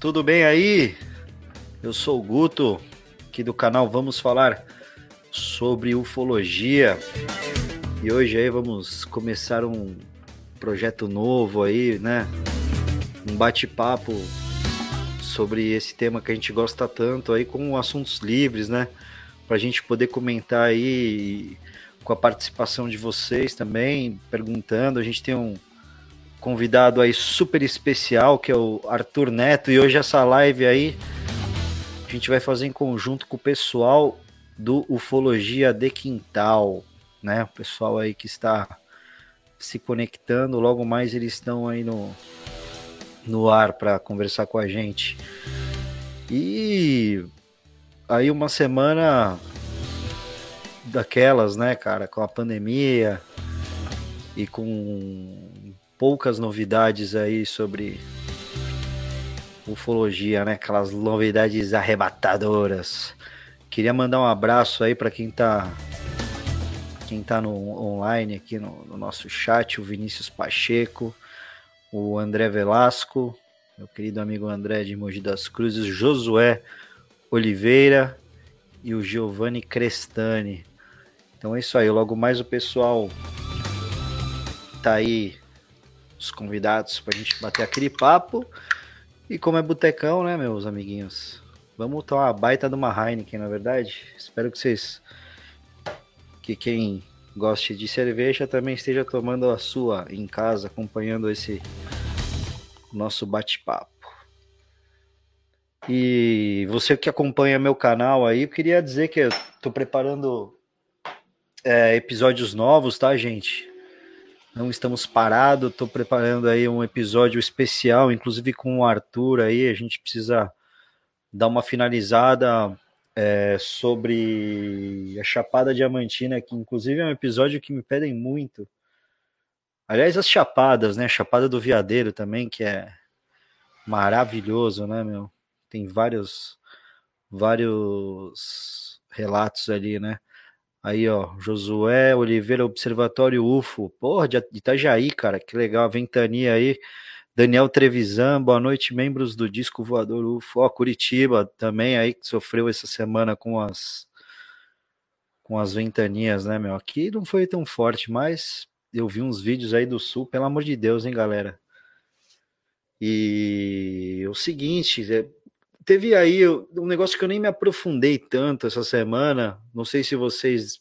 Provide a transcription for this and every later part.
tudo bem aí? Eu sou o Guto, aqui do canal Vamos Falar sobre ufologia. E hoje aí vamos começar um projeto novo aí, né? Um bate-papo sobre esse tema que a gente gosta tanto aí com assuntos livres, né? Pra gente poder comentar aí com a participação de vocês também, perguntando. A gente tem um convidado aí super especial, que é o Arthur Neto, e hoje essa live aí a gente vai fazer em conjunto com o pessoal do Ufologia de Quintal, né? O pessoal aí que está se conectando, logo mais eles estão aí no, no ar para conversar com a gente. E aí uma semana daquelas, né, cara, com a pandemia e com poucas novidades aí sobre ufologia, né? Aquelas novidades arrebatadoras. Queria mandar um abraço aí para quem tá quem tá no online aqui no, no, nosso chat, o Vinícius Pacheco, o André Velasco, meu querido amigo André de Mogi das Cruzes, Josué Oliveira e o Giovanni Crestani. Então é isso aí, logo mais o pessoal tá aí os convidados para a gente bater aquele papo. E como é botecão, né, meus amiguinhos? Vamos tomar uma baita de uma Heineken, na verdade. Espero que vocês. Que quem goste de cerveja também esteja tomando a sua em casa, acompanhando esse nosso bate-papo. E você que acompanha meu canal aí, eu queria dizer que eu tô preparando é, episódios novos, tá, gente? Não estamos parados. Estou preparando aí um episódio especial, inclusive com o Arthur aí. A gente precisa dar uma finalizada é, sobre a Chapada Diamantina, que inclusive é um episódio que me pedem muito. Aliás, as chapadas, né? Chapada do Viadeiro também, que é maravilhoso, né, meu? Tem vários vários relatos ali, né? Aí, ó, Josué Oliveira, Observatório UFO. Porra, de Itajaí, cara, que legal. A ventania aí. Daniel Trevisan, boa noite, membros do Disco Voador UFO. Ó, Curitiba também aí, que sofreu essa semana com as com as ventanias, né, meu? Aqui não foi tão forte, mas eu vi uns vídeos aí do sul, pelo amor de Deus, hein, galera? E o seguinte, é, teve aí um negócio que eu nem me aprofundei tanto essa semana. Não sei se vocês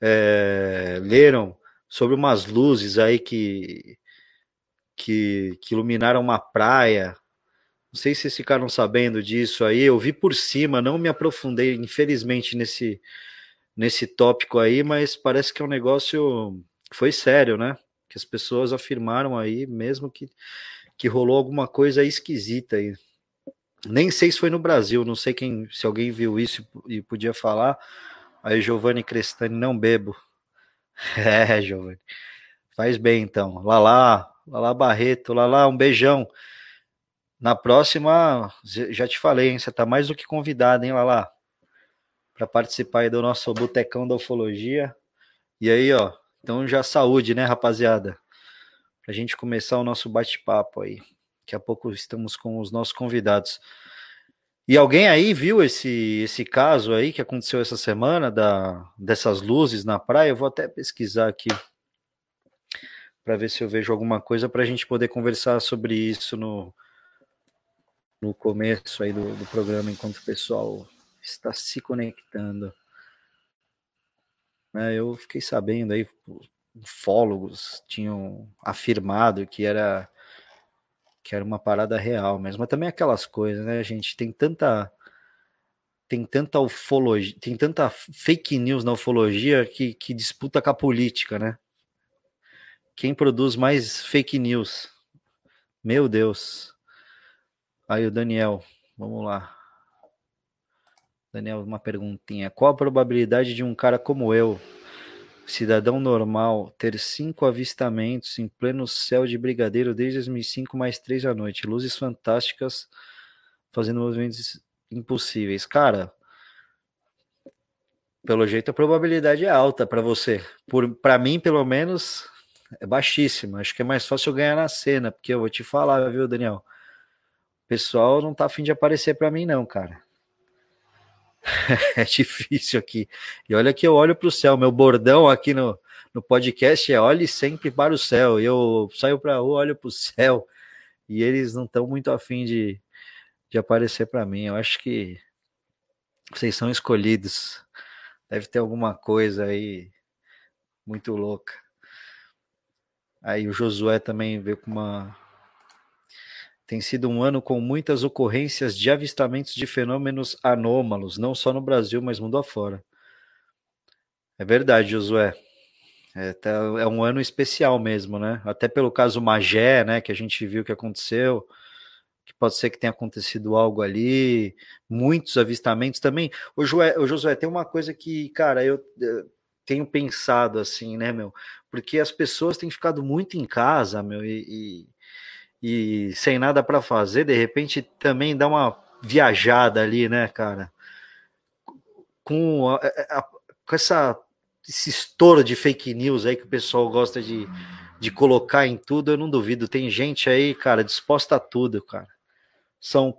é, leram sobre umas luzes aí que, que, que iluminaram uma praia. Não sei se vocês ficaram sabendo disso aí. Eu vi por cima, não me aprofundei, infelizmente, nesse, nesse tópico aí, mas parece que é um negócio que foi sério, né? Que as pessoas afirmaram aí, mesmo que, que rolou alguma coisa esquisita aí. Nem sei se foi no Brasil, não sei quem, se alguém viu isso e podia falar. Aí Giovanni Crestani, não bebo. É, Giovanni. Faz bem então. Lá lá, lá lá Barreto, lá lá, um beijão. Na próxima, já te falei, hein, você tá mais do que convidado, hein, lá lá, para participar aí do nosso Botecão da Ufologia. E aí, ó, então já saúde, né, rapaziada? Pra gente começar o nosso bate-papo aí. Daqui a pouco estamos com os nossos convidados. E alguém aí viu esse, esse caso aí que aconteceu essa semana da, dessas luzes na praia? Eu vou até pesquisar aqui para ver se eu vejo alguma coisa para a gente poder conversar sobre isso no, no começo aí do, do programa, enquanto o pessoal está se conectando. É, eu fiquei sabendo aí, ufólogos tinham afirmado que era que era uma parada real mesmo. Mas também aquelas coisas, né, gente? Tem tanta tem tanta ufologia, tem tanta fake news na ufologia que, que disputa com a política, né? Quem produz mais fake news? Meu Deus. Aí o Daniel, vamos lá. Daniel, uma perguntinha. Qual a probabilidade de um cara como eu cidadão normal, ter cinco avistamentos em pleno céu de brigadeiro desde 2005, mais três à noite. Luzes fantásticas fazendo movimentos impossíveis. Cara, pelo jeito a probabilidade é alta para você. Para mim, pelo menos, é baixíssima. Acho que é mais fácil eu ganhar na cena, porque eu vou te falar, viu, Daniel? pessoal não tá afim de aparecer para mim, não, cara. é difícil aqui. E olha que eu olho para o céu. Meu bordão aqui no, no podcast é olhe sempre para o céu. Eu saio para a rua, olho para o céu. E eles não estão muito afim de, de aparecer para mim. Eu acho que vocês são escolhidos. Deve ter alguma coisa aí muito louca. Aí o Josué também veio com uma. Tem sido um ano com muitas ocorrências de avistamentos de fenômenos anômalos, não só no Brasil, mas mundo afora. É verdade, Josué. É, tá, é, um ano especial mesmo, né? Até pelo caso Magé, né? Que a gente viu que aconteceu que pode ser que tenha acontecido algo ali, muitos avistamentos também. O, Joé, o Josué, tem uma coisa que, cara, eu, eu, tenho pensado assim, né, meu? Porque as pessoas têm ficado muito em casa, meu, e, e, e sem nada para fazer, de repente também dá uma viajada ali, né, cara? Com, a, a, com essa, esse estouro de fake news aí que o pessoal gosta de, de colocar em tudo, eu não duvido. Tem gente aí, cara, disposta a tudo, cara são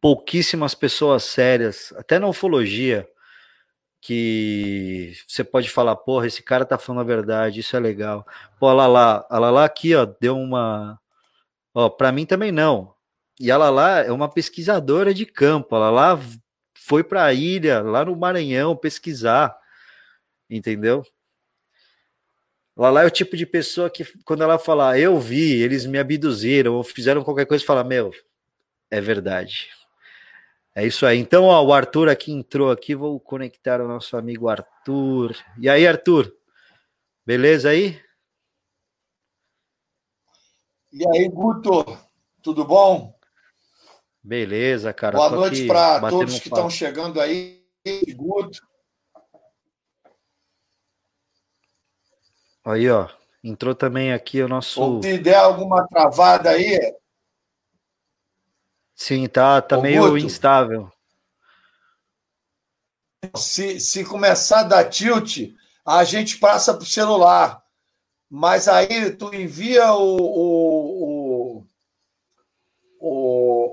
pouquíssimas pessoas sérias, até na ufologia, que você pode falar, porra, esse cara tá falando a verdade, isso é legal. Pô, a Lala, a Lala aqui, ó, deu uma. Ó, pra mim também não. E a Lala é uma pesquisadora de campo, a Lala foi pra a ilha, lá no Maranhão, pesquisar, entendeu? Lala é o tipo de pessoa que, quando ela falar, eu vi, eles me abduziram, ou fizeram qualquer coisa, fala, meu, é verdade. É isso aí. Então, ó, o Arthur aqui entrou aqui, vou conectar o nosso amigo Arthur. E aí, Arthur? Beleza aí? E aí, Guto? Tudo bom? Beleza, cara. Boa noite para todos que estão chegando aí. Guto. Aí, ó. Entrou também aqui o nosso. Se der alguma travada aí, Sim, tá, tá meio Guto, instável. Se, se começar a dar tilt, a gente passa para o celular. Mas aí tu envia o, o,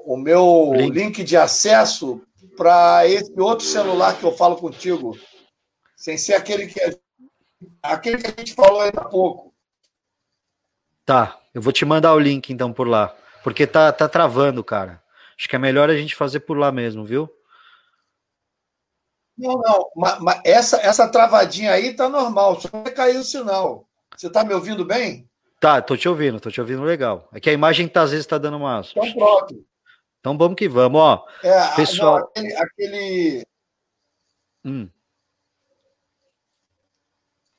o, meu link. link de acesso para esse outro celular que eu falo contigo. Sem ser aquele que, aquele que a gente falou ainda há pouco. Tá, eu vou te mandar o link então por lá. Porque tá, tá travando, cara. Acho que é melhor a gente fazer por lá mesmo, viu? Não, não, mas, mas essa, essa travadinha aí tá normal, só vai cair o sinal. Você tá me ouvindo bem? Tá, tô te ouvindo, tô te ouvindo legal. É que a imagem tá, às vezes tá dando uma. Então pronto. Então vamos que vamos, ó. É, pessoal. Não, aquele. aquele... Hum.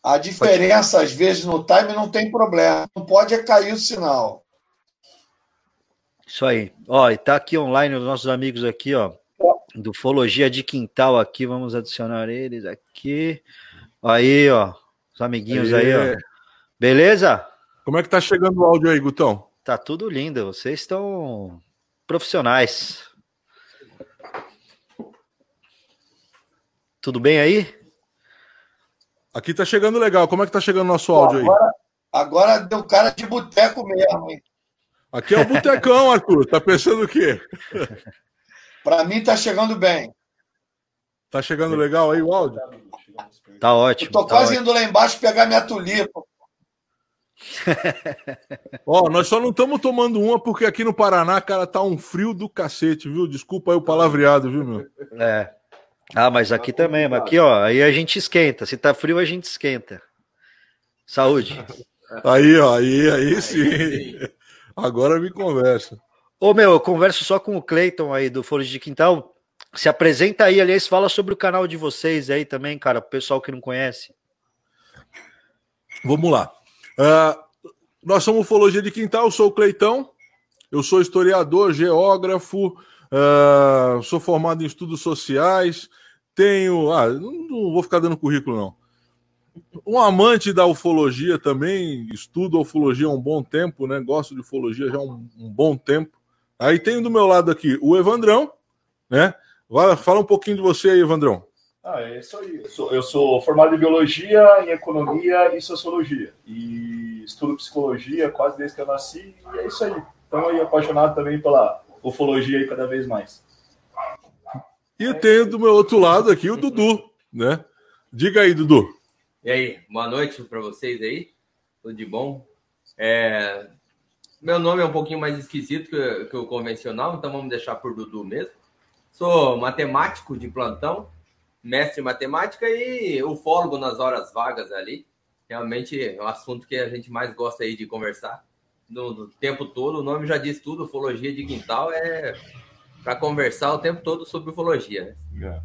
A diferença, às vezes, no time não tem problema. Não pode é cair o sinal. Isso aí. Ó, e tá aqui online os nossos amigos aqui, ó, do Fologia de Quintal aqui, vamos adicionar eles aqui. Aí, ó, os amiguinhos aí, aí ó. Beleza? Como é que tá chegando o áudio aí, Gutão? Tá tudo lindo, vocês estão profissionais. Tudo bem aí? Aqui tá chegando legal. Como é que tá chegando o nosso áudio aí? Agora, agora deu cara de boteco mesmo, hein? Aqui é o Botecão, Arthur. Tá pensando o quê? Para mim tá chegando bem. Tá chegando legal aí o áudio? Tá ótimo. Eu tô tá quase ótimo. indo lá embaixo pegar minha tulipa. Ó, nós só não estamos tomando uma porque aqui no Paraná, cara, tá um frio do cacete, viu? Desculpa aí o palavreado, viu, meu? É. Ah, mas aqui também, mas aqui, ó, aí a gente esquenta. Se tá frio, a gente esquenta. Saúde. Aí, ó, aí, aí sim. Agora me conversa. Ô, meu, eu converso só com o Cleiton aí do Folha de Quintal. Se apresenta aí, aliás, fala sobre o canal de vocês aí também, cara, pro pessoal que não conhece. Vamos lá. Uh, nós somos Ufologia de Quintal, eu sou o Cleitão, eu sou historiador, geógrafo, uh, sou formado em estudos sociais, tenho. Ah, não, vou ficar dando currículo, não um amante da ufologia também, estudo ufologia há um bom tempo, né? Gosto de ufologia já há um, um bom tempo. Aí tem do meu lado aqui o Evandrão, né? Fala um pouquinho de você aí, Evandrão. Ah, é isso aí. Eu sou, eu sou formado em biologia, em economia e sociologia. E estudo psicologia quase desde que eu nasci, e é isso aí. Então, eu apaixonado também pela ufologia aí cada vez mais. E tenho do meu outro lado aqui o Dudu, né? Diga aí, Dudu. E aí, boa noite para vocês aí. Tudo de bom? É... Meu nome é um pouquinho mais esquisito que, que o convencional, então vamos deixar por Dudu mesmo. Sou matemático de plantão, mestre em matemática e ufólogo nas horas vagas ali. Realmente é um assunto que a gente mais gosta aí de conversar no, no tempo todo. O nome já diz tudo, ufologia de quintal é para conversar o tempo todo sobre ufologia. Né? É.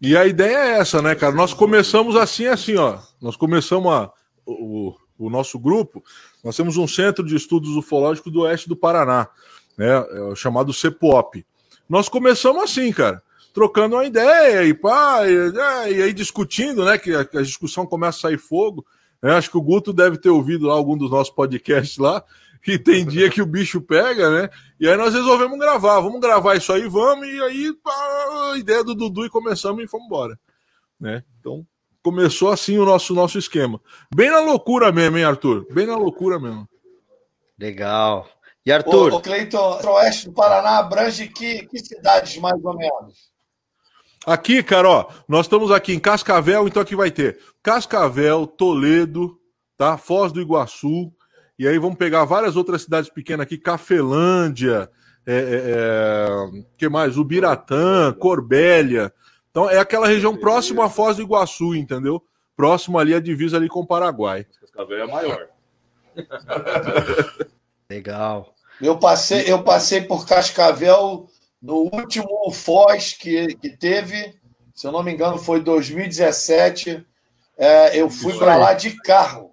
E a ideia é essa, né, cara? Nós começamos assim, assim, ó. Nós começamos a, o, o nosso grupo. Nós temos um centro de estudos ufológicos do oeste do Paraná, né? É chamado CEPOP. Nós começamos assim, cara, trocando uma ideia e pá, e, né, e aí discutindo, né? Que a, a, discussão começa a sair fogo. Né? Acho que o Guto deve ter ouvido lá algum dos nossos podcasts lá. E tem dia que o bicho pega, né? E aí nós resolvemos gravar. Vamos gravar isso aí, vamos. E aí pá, a ideia do Dudu e começamos e fomos embora. Né? Então começou assim o nosso, nosso esquema. Bem na loucura mesmo, hein, Arthur? Bem na loucura mesmo. Legal. E Arthur? O, o Cleiton, o oeste do Paraná abrange que, que cidades, mais ou menos? Aqui, cara, ó, nós estamos aqui em Cascavel, então aqui vai ter Cascavel, Toledo, tá? Foz do Iguaçu, e aí vamos pegar várias outras cidades pequenas aqui, Cafelândia, é, é, é, que mais? Ubiratã, Corbélia. Então é aquela região próxima à Foz do Iguaçu, entendeu? Próximo ali a divisa ali com o Paraguai. Cascavel é maior. Legal. Eu passei, eu passei por Cascavel no último Foz que, que teve, se eu não me engano, foi 2017. É, eu fui para lá de carro.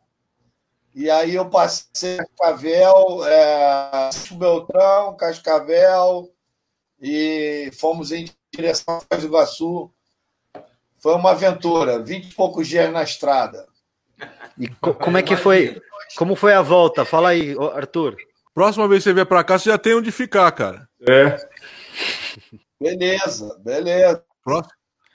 E aí eu passei Cascavel, é, Beltrão, Cascavel, e fomos em direção a Foz do Iguaçu. Foi uma aventura, vinte e poucos dias na estrada. E co como é que foi? Como foi a volta? Fala aí, Arthur. Próxima vez que você vier para cá, você já tem onde ficar, cara. É. Beleza, beleza.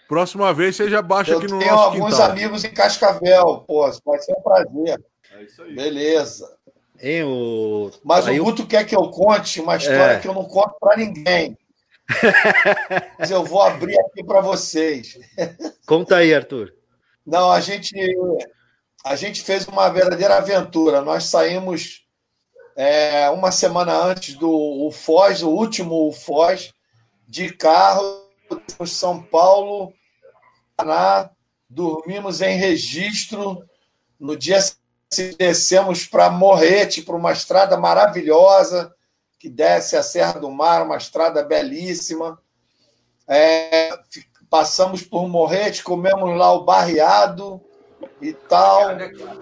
Próxima vez você já baixa Eu aqui no tenho nosso alguns quintal. amigos em Cascavel, pô, pode ser um prazer. É isso aí. Beleza. Hein, o... Mas Aí o eu- Guto quer que eu conte uma história É. que eu não conto para ninguém. Mas eu vou abrir aqui para vocês. Conta aí, Arthur. Não, a gente, a gente fez uma verdadeira aventura. Nós saímos é, uma semana antes do o Foz, o último Foz, de carro, São Paulo, Paraná, dormimos em registro. No dia seguinte, descemos para Morrete, para uma estrada maravilhosa que desce a Serra do Mar, uma estrada belíssima. É, passamos por Morrete, comemos lá o barreado e tal.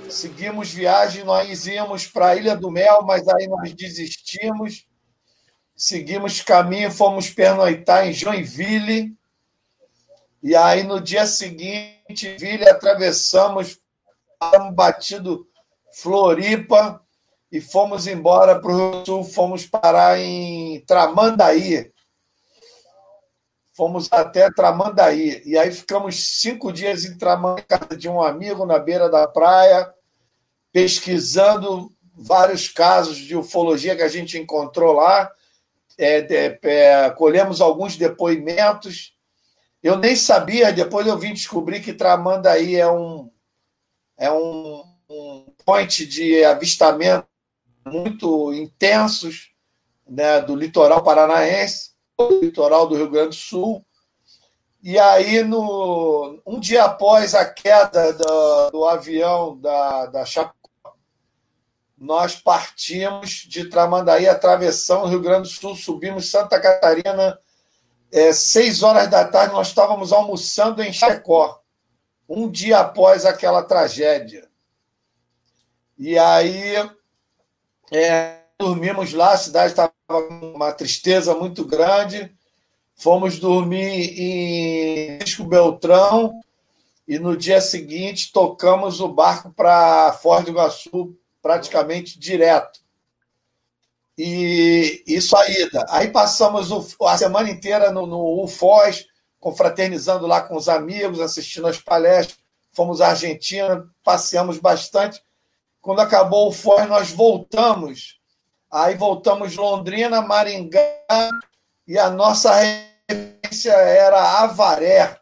Seguimos viagem, nós íamos para a Ilha do Mel, mas aí nós desistimos. Seguimos caminho, fomos pernoitar em Joinville. E aí no dia seguinte, Ville, atravessamos, paramos batido Floripa e fomos embora para o Rio Sul, fomos parar em Tramandaí. Fomos até Tramandaí. E aí ficamos cinco dias em Tramandaí, casa de um amigo na beira da praia, pesquisando vários casos de ufologia que a gente encontrou lá. É, de- é, colhemos alguns depoimentos. Eu nem sabia, depois eu vim descobrir que Tramandaí é um, é um, um point de avistamento muito intensos né, do litoral paranaense, do litoral do Rio Grande do Sul. E aí, no, um dia após a queda do, do avião da, da Chapecó, nós partimos de Tramandaí, atravessamos o Rio Grande do Sul, subimos Santa Catarina. É, seis horas da tarde, nós estávamos almoçando em Chapecó, um dia após aquela tragédia. E aí, é, dormimos lá, a cidade estava com uma tristeza muito grande. Fomos dormir em Risco Beltrão e no dia seguinte tocamos o barco para Foz do Iguaçu praticamente direto. E isso saída. Aí passamos a semana inteira no, no UFOS, confraternizando lá com os amigos, assistindo as palestras. Fomos à Argentina, passeamos bastante. Quando acabou o FOS, nós voltamos Aí voltamos Londrina, Maringá, e a nossa referência era Avaré,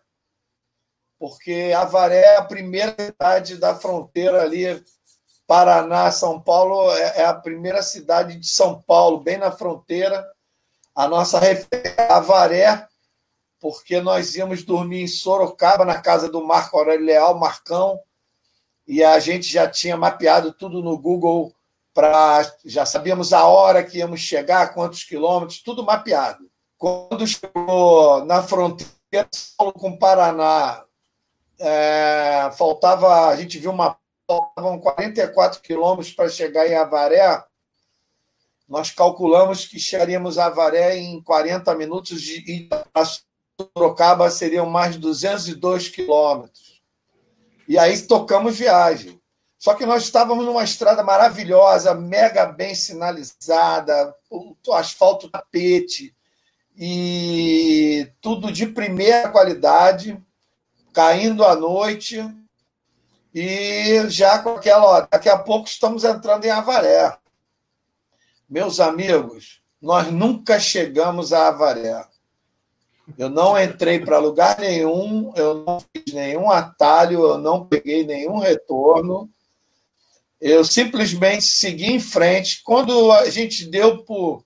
porque Avaré é a primeira cidade da fronteira ali, Paraná, São Paulo, é, é a primeira cidade de São Paulo, bem na fronteira. A nossa referência é Avaré, porque nós íamos dormir em Sorocaba, na casa do Marco Aurélio Leal, Marcão, e a gente já tinha mapeado tudo no Google já sabíamos a hora que íamos chegar, quantos quilômetros, tudo mapeado. Quando chegou na fronteira com o Paraná, é, faltava, a gente viu uma faltavam 44 quilômetros para chegar em Avaré. Nós calculamos que chegaríamos a Avaré em 40 minutos e a Sorocaba seriam mais de 202 quilômetros. E aí tocamos viagem. Só que nós estávamos numa estrada maravilhosa, mega bem sinalizada, o asfalto tapete e tudo de primeira qualidade, caindo à noite e já com aquela, ó, daqui a pouco estamos entrando em Avaré. Meus amigos, nós nunca chegamos a Avaré. Eu não entrei para lugar nenhum, eu não fiz nenhum atalho, eu não peguei nenhum retorno. Eu simplesmente segui em frente. Quando a gente deu por,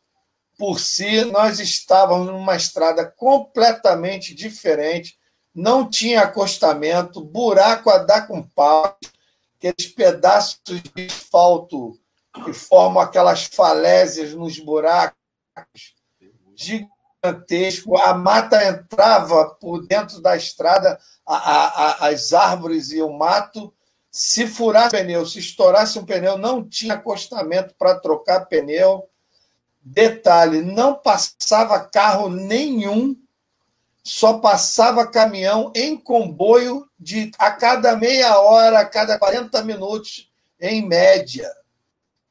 por si, nós estávamos numa estrada completamente diferente, não tinha acostamento, buraco a dar com pau, aqueles pedaços de asfalto que formam aquelas falésias nos buracos gigantesco. A mata entrava por dentro da estrada, a, a, as árvores e o mato se furasse pneu, se estourasse um pneu, não tinha acostamento para trocar pneu. Detalhe: não passava carro nenhum, só passava caminhão em comboio de a cada meia hora, a cada 40 minutos, em média.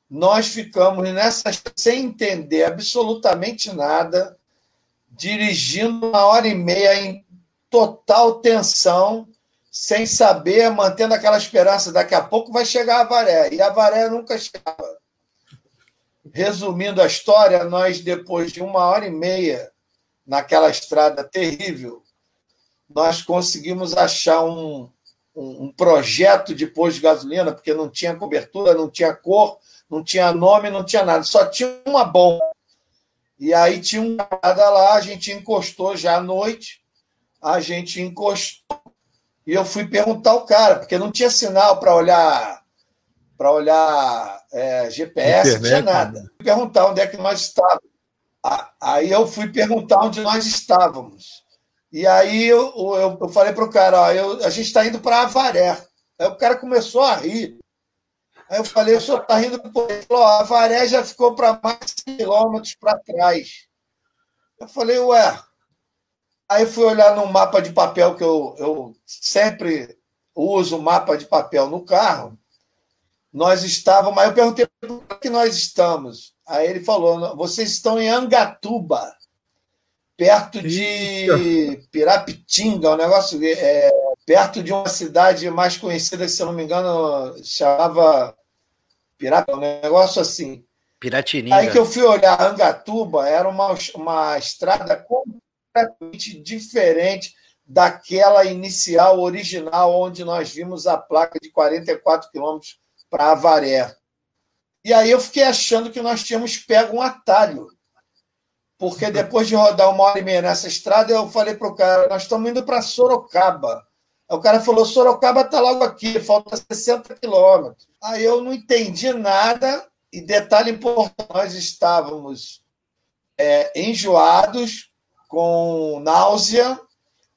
Nós ficamos nessa sem entender absolutamente nada, dirigindo uma hora e meia em total tensão sem saber, mantendo aquela esperança, daqui a pouco vai chegar a Avaré. E a Avaré nunca chegava. Resumindo a história, nós, depois de uma hora e meia naquela estrada terrível, nós conseguimos achar um, um, um projeto de posto de gasolina, porque não tinha cobertura, não tinha cor, não tinha nome, não tinha nada, só tinha uma bomba. E aí tinha um cara lá, a gente encostou já à noite, a gente encostou e eu fui perguntar ao cara, porque não tinha sinal para olhar para olhar é, GPS, Internet, não tinha nada. Fui perguntar onde é que nós estávamos. Aí eu fui perguntar onde nós estávamos. E aí eu, eu, eu falei para o cara, ó, eu, a gente está indo para Avaré. Aí o cara começou a rir. Aí eu falei, o senhor está rindo por Ele falou, a Avaré já ficou para mais de quilômetros para trás. Eu falei, ué, Aí fui olhar no mapa de papel que eu, eu sempre uso mapa de papel no carro. Nós estávamos, mas eu perguntei por que nós estamos. Aí ele falou: vocês estão em Angatuba, perto de Pirapitinga, um negócio é, perto de uma cidade mais conhecida, se eu não me engano, chamava Pirata, um negócio assim. Piratininga. Aí que eu fui olhar Angatuba, era uma, uma estrada completamente diferente daquela inicial, original, onde nós vimos a placa de 44 quilômetros para Avaré. E aí eu fiquei achando que nós tínhamos pego um atalho. Porque depois de rodar uma hora e meia nessa estrada, eu falei para o cara, nós estamos indo para Sorocaba. Aí o cara falou, Sorocaba está logo aqui, falta 60 quilômetros. Aí eu não entendi nada, e detalhe importante, nós estávamos é, enjoados, com náusea,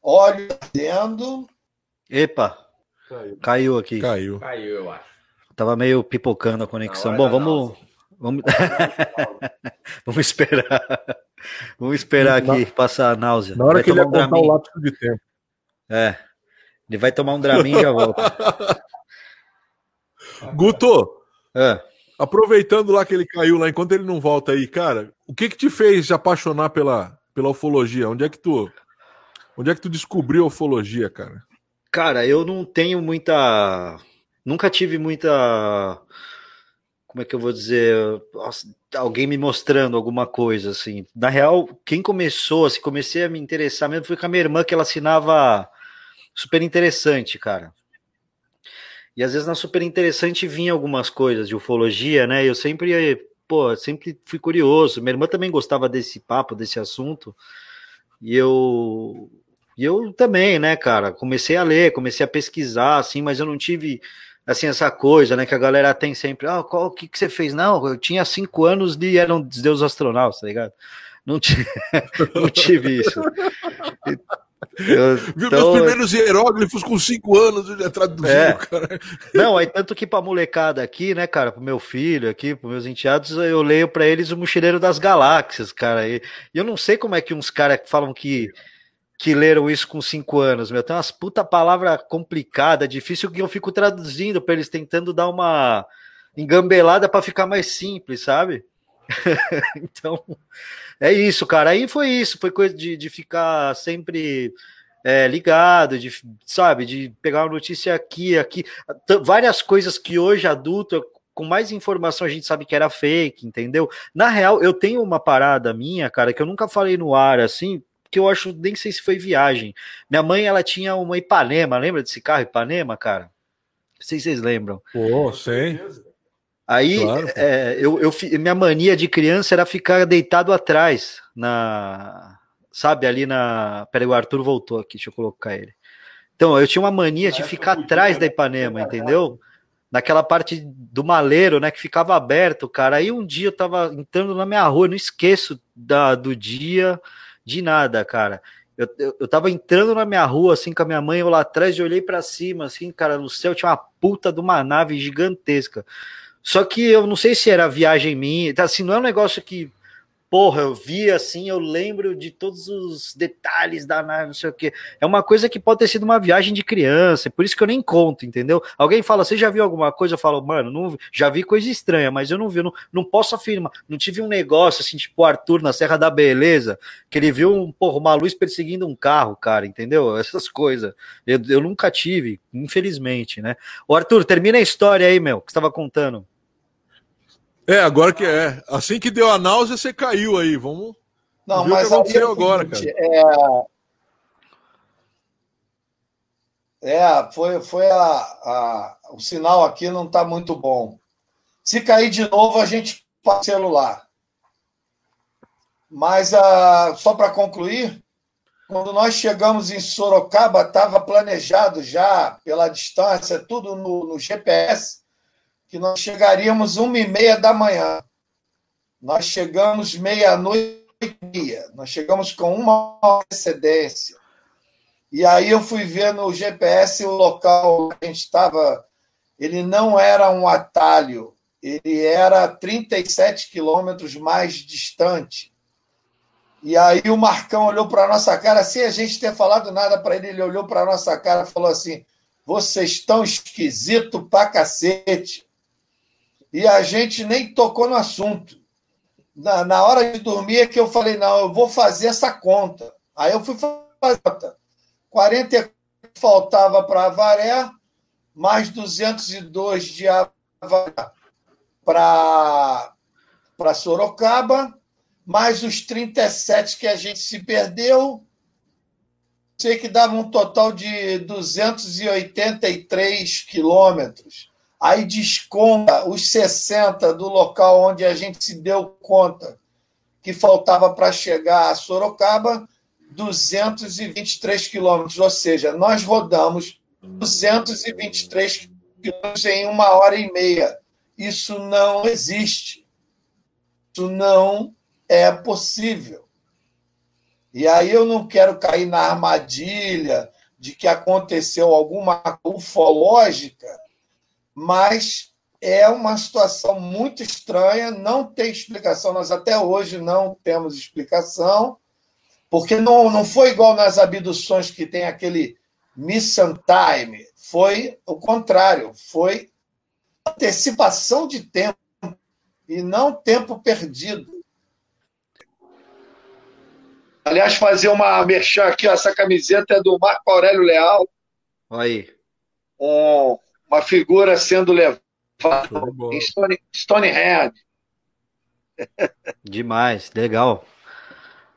óleo ardendo. Epa, caiu. caiu aqui. Caiu. Caiu, eu acho. Tava meio pipocando a conexão. Bom, vamos. Vamos... vamos esperar. Vamos esperar aqui passar a náusea. Na hora vai que ele um apontar o lápis de tempo. É. Ele vai tomar um dramin e já volta. Guto, é. aproveitando lá que ele caiu lá, enquanto ele não volta aí, cara, o que que te fez se apaixonar pela, pela ufologia? Onde é que tu, onde é que tu descobriu a ufologia, cara? Cara, eu não tenho muita, nunca tive muita como é que eu vou dizer, alguém me mostrando alguma coisa, assim. Na real, quem começou, assim, comecei a me interessar mesmo foi com a minha irmã, que ela assinava super interessante, cara. E às vezes na super interessante vinha algumas coisas de ufologia, né? Eu sempre, pô, sempre fui curioso. Minha irmã também gostava desse papo, desse assunto. E eu e eu também, né, cara, comecei a ler, comecei a pesquisar assim, mas eu não tive assim, essa coisa, né, que a galera tem sempre, ah, qual, o que, que você fez? Não, eu tinha cinco anos e eram deus astronautas, tá ligado? Não, não tive isso. Eu, Viu então, meus primeiros hieróglifos com cinco anos, eu já traduziu, é. cara. Não, aí tanto que pra molecada aqui, né, cara, pro meu filho aqui, pros meus enteados, eu leio para eles o Mochileiro das Galáxias, cara. E, e eu não sei como é que uns caras falam que que leram isso com cinco anos, meu. Tem umas puta palavra complicada, difícil que eu fico traduzindo para eles tentando dar uma engambelada para ficar mais simples, sabe? então, é isso, cara. Aí foi isso, foi coisa de, de ficar sempre é, ligado, de, sabe, de pegar uma notícia aqui, aqui, várias coisas que hoje adulto com mais informação a gente sabe que era fake, entendeu? Na real, eu tenho uma parada minha, cara, que eu nunca falei no ar assim, que eu acho, nem sei se foi viagem. Minha mãe, ela tinha uma Ipanema, lembra desse carro Ipanema, cara? Não sei se vocês lembram. Pô, sei. Aí, claro. é, eu, eu, minha mania de criança era ficar deitado atrás, na, sabe, ali na. Peraí, o Arthur voltou aqui, deixa eu colocar ele. Então, eu tinha uma mania de ficar atrás da Ipanema, entendeu? Naquela parte do maleiro, né, que ficava aberto, cara. Aí um dia eu tava entrando na minha rua, não esqueço da, do dia, de nada, cara. Eu, eu, eu tava entrando na minha rua, assim, com a minha mãe, eu lá atrás, e olhei para cima, assim, cara, no céu tinha uma puta de uma nave gigantesca. Só que eu não sei se era viagem minha, tá, assim, não é um negócio que porra, eu vi assim, eu lembro de todos os detalhes da não sei o que. É uma coisa que pode ter sido uma viagem de criança, por isso que eu nem conto, entendeu? Alguém fala, você já viu alguma coisa? Eu falo, mano, não, já vi coisa estranha, mas eu não vi, não, não posso afirmar. Não tive um negócio assim, tipo o Arthur na Serra da Beleza, que ele viu um, porra, uma luz perseguindo um carro, cara, entendeu? Essas coisas. Eu, eu nunca tive, infelizmente, né? O Arthur, termina a história aí, meu, que você estava contando. É, agora que é. Assim que deu a náusea, você caiu aí. Vamos. Não, mas o que aconteceu agora, cara. É, é foi, foi a, a, o sinal aqui não está muito bom. Se cair de novo, a gente passa celular. Mas a, só para concluir, quando nós chegamos em Sorocaba, estava planejado já pela distância, tudo no, no GPS que nós chegaríamos uma e meia da manhã. Nós chegamos meia-noite meia. Nós chegamos com uma antecedência. E aí eu fui ver no GPS o local que a gente estava. Ele não era um atalho, ele era 37 quilômetros mais distante. E aí o Marcão olhou para a nossa cara, sem a gente ter falado nada para ele, ele olhou para a nossa cara e falou assim: vocês estão esquisito pra cacete e a gente nem tocou no assunto. Na, na hora de dormir é que eu falei, não, eu vou fazer essa conta. Aí eu fui fazer a conta. 40 faltava para Avaré, mais 202 de Avaré para Sorocaba, mais os 37 que a gente se perdeu, sei que dava um total de 283 quilômetros aí desconta os 60 do local onde a gente se deu conta que faltava para chegar a Sorocaba, 223 quilômetros, ou seja, nós rodamos 223 quilômetros em uma hora e meia. Isso não existe. Isso não é possível. E aí eu não quero cair na armadilha de que aconteceu alguma ufológica mas é uma situação muito estranha, não tem explicação, nós até hoje não temos explicação, porque não, não foi igual nas abduções que tem aquele mission time, foi o contrário, foi antecipação de tempo e não tempo perdido. Aliás, fazer uma merchan aqui, essa camiseta é do Marco Aurélio Leal. Aí. Um, uma figura sendo levada em Stone, Stonehenge. Demais, legal.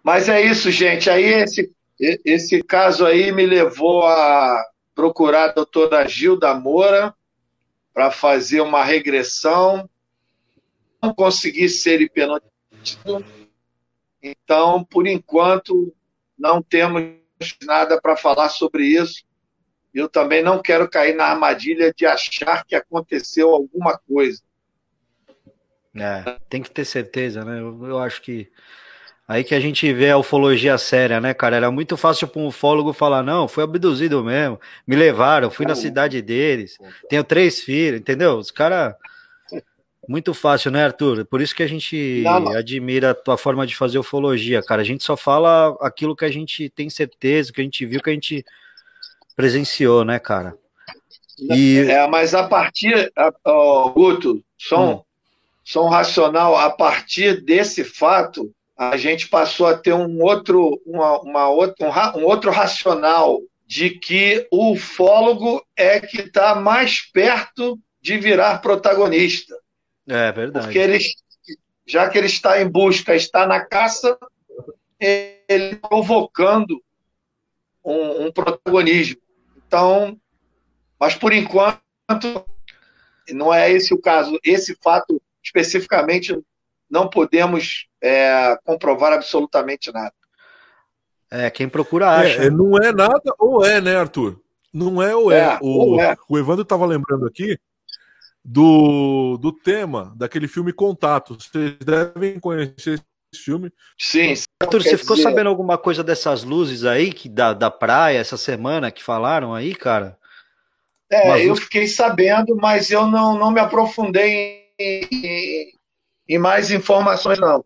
Mas é isso, gente. Aí esse, esse caso aí me levou a procurar a doutora Gilda Moura para fazer uma regressão. Não consegui ser hipnotizado. Então, por enquanto, não temos nada para falar sobre isso. Eu também não quero cair na armadilha de achar que aconteceu alguma coisa. É, tem que ter certeza, né? Eu, eu, acho que aí que a gente vê a ufologia séria, né, cara? Era muito fácil para um ufólogo falar: não, fui abduzido mesmo, me levaram, fui na cidade deles, tenho três filhos, entendeu? Os caras. Muito fácil, né, Arthur? Por isso que a gente não, admira a tua forma de fazer ufologia, cara. A gente só fala aquilo que a gente tem certeza, que a gente viu, que a gente presenciou, né, cara? E... É, mas a partir, oh, Guto, som, hum. som racional, a partir desse fato, a gente passou a ter um outro, uma, uma outra, um, um outro racional de que o ufólogo é que está mais perto de virar protagonista. É verdade. Porque ele, já que ele está em busca, está na caça, ele provocando um, um protagonismo. Então, mas por enquanto não é esse o caso. Esse fato especificamente não podemos é, comprovar absolutamente nada. É, quem procura acha. É, não é nada ou é, né, Arthur? Não é ou é. é o, ou é. o Evandro estava lembrando aqui do, do tema daquele filme Contato. Vocês devem conhecer esse filme. Sim. Arthur, você ficou dizer... sabendo alguma coisa dessas luzes aí que da, da praia essa semana que falaram aí, cara? É, mas... eu fiquei sabendo, mas eu não, não me aprofundei em, em mais informações, não.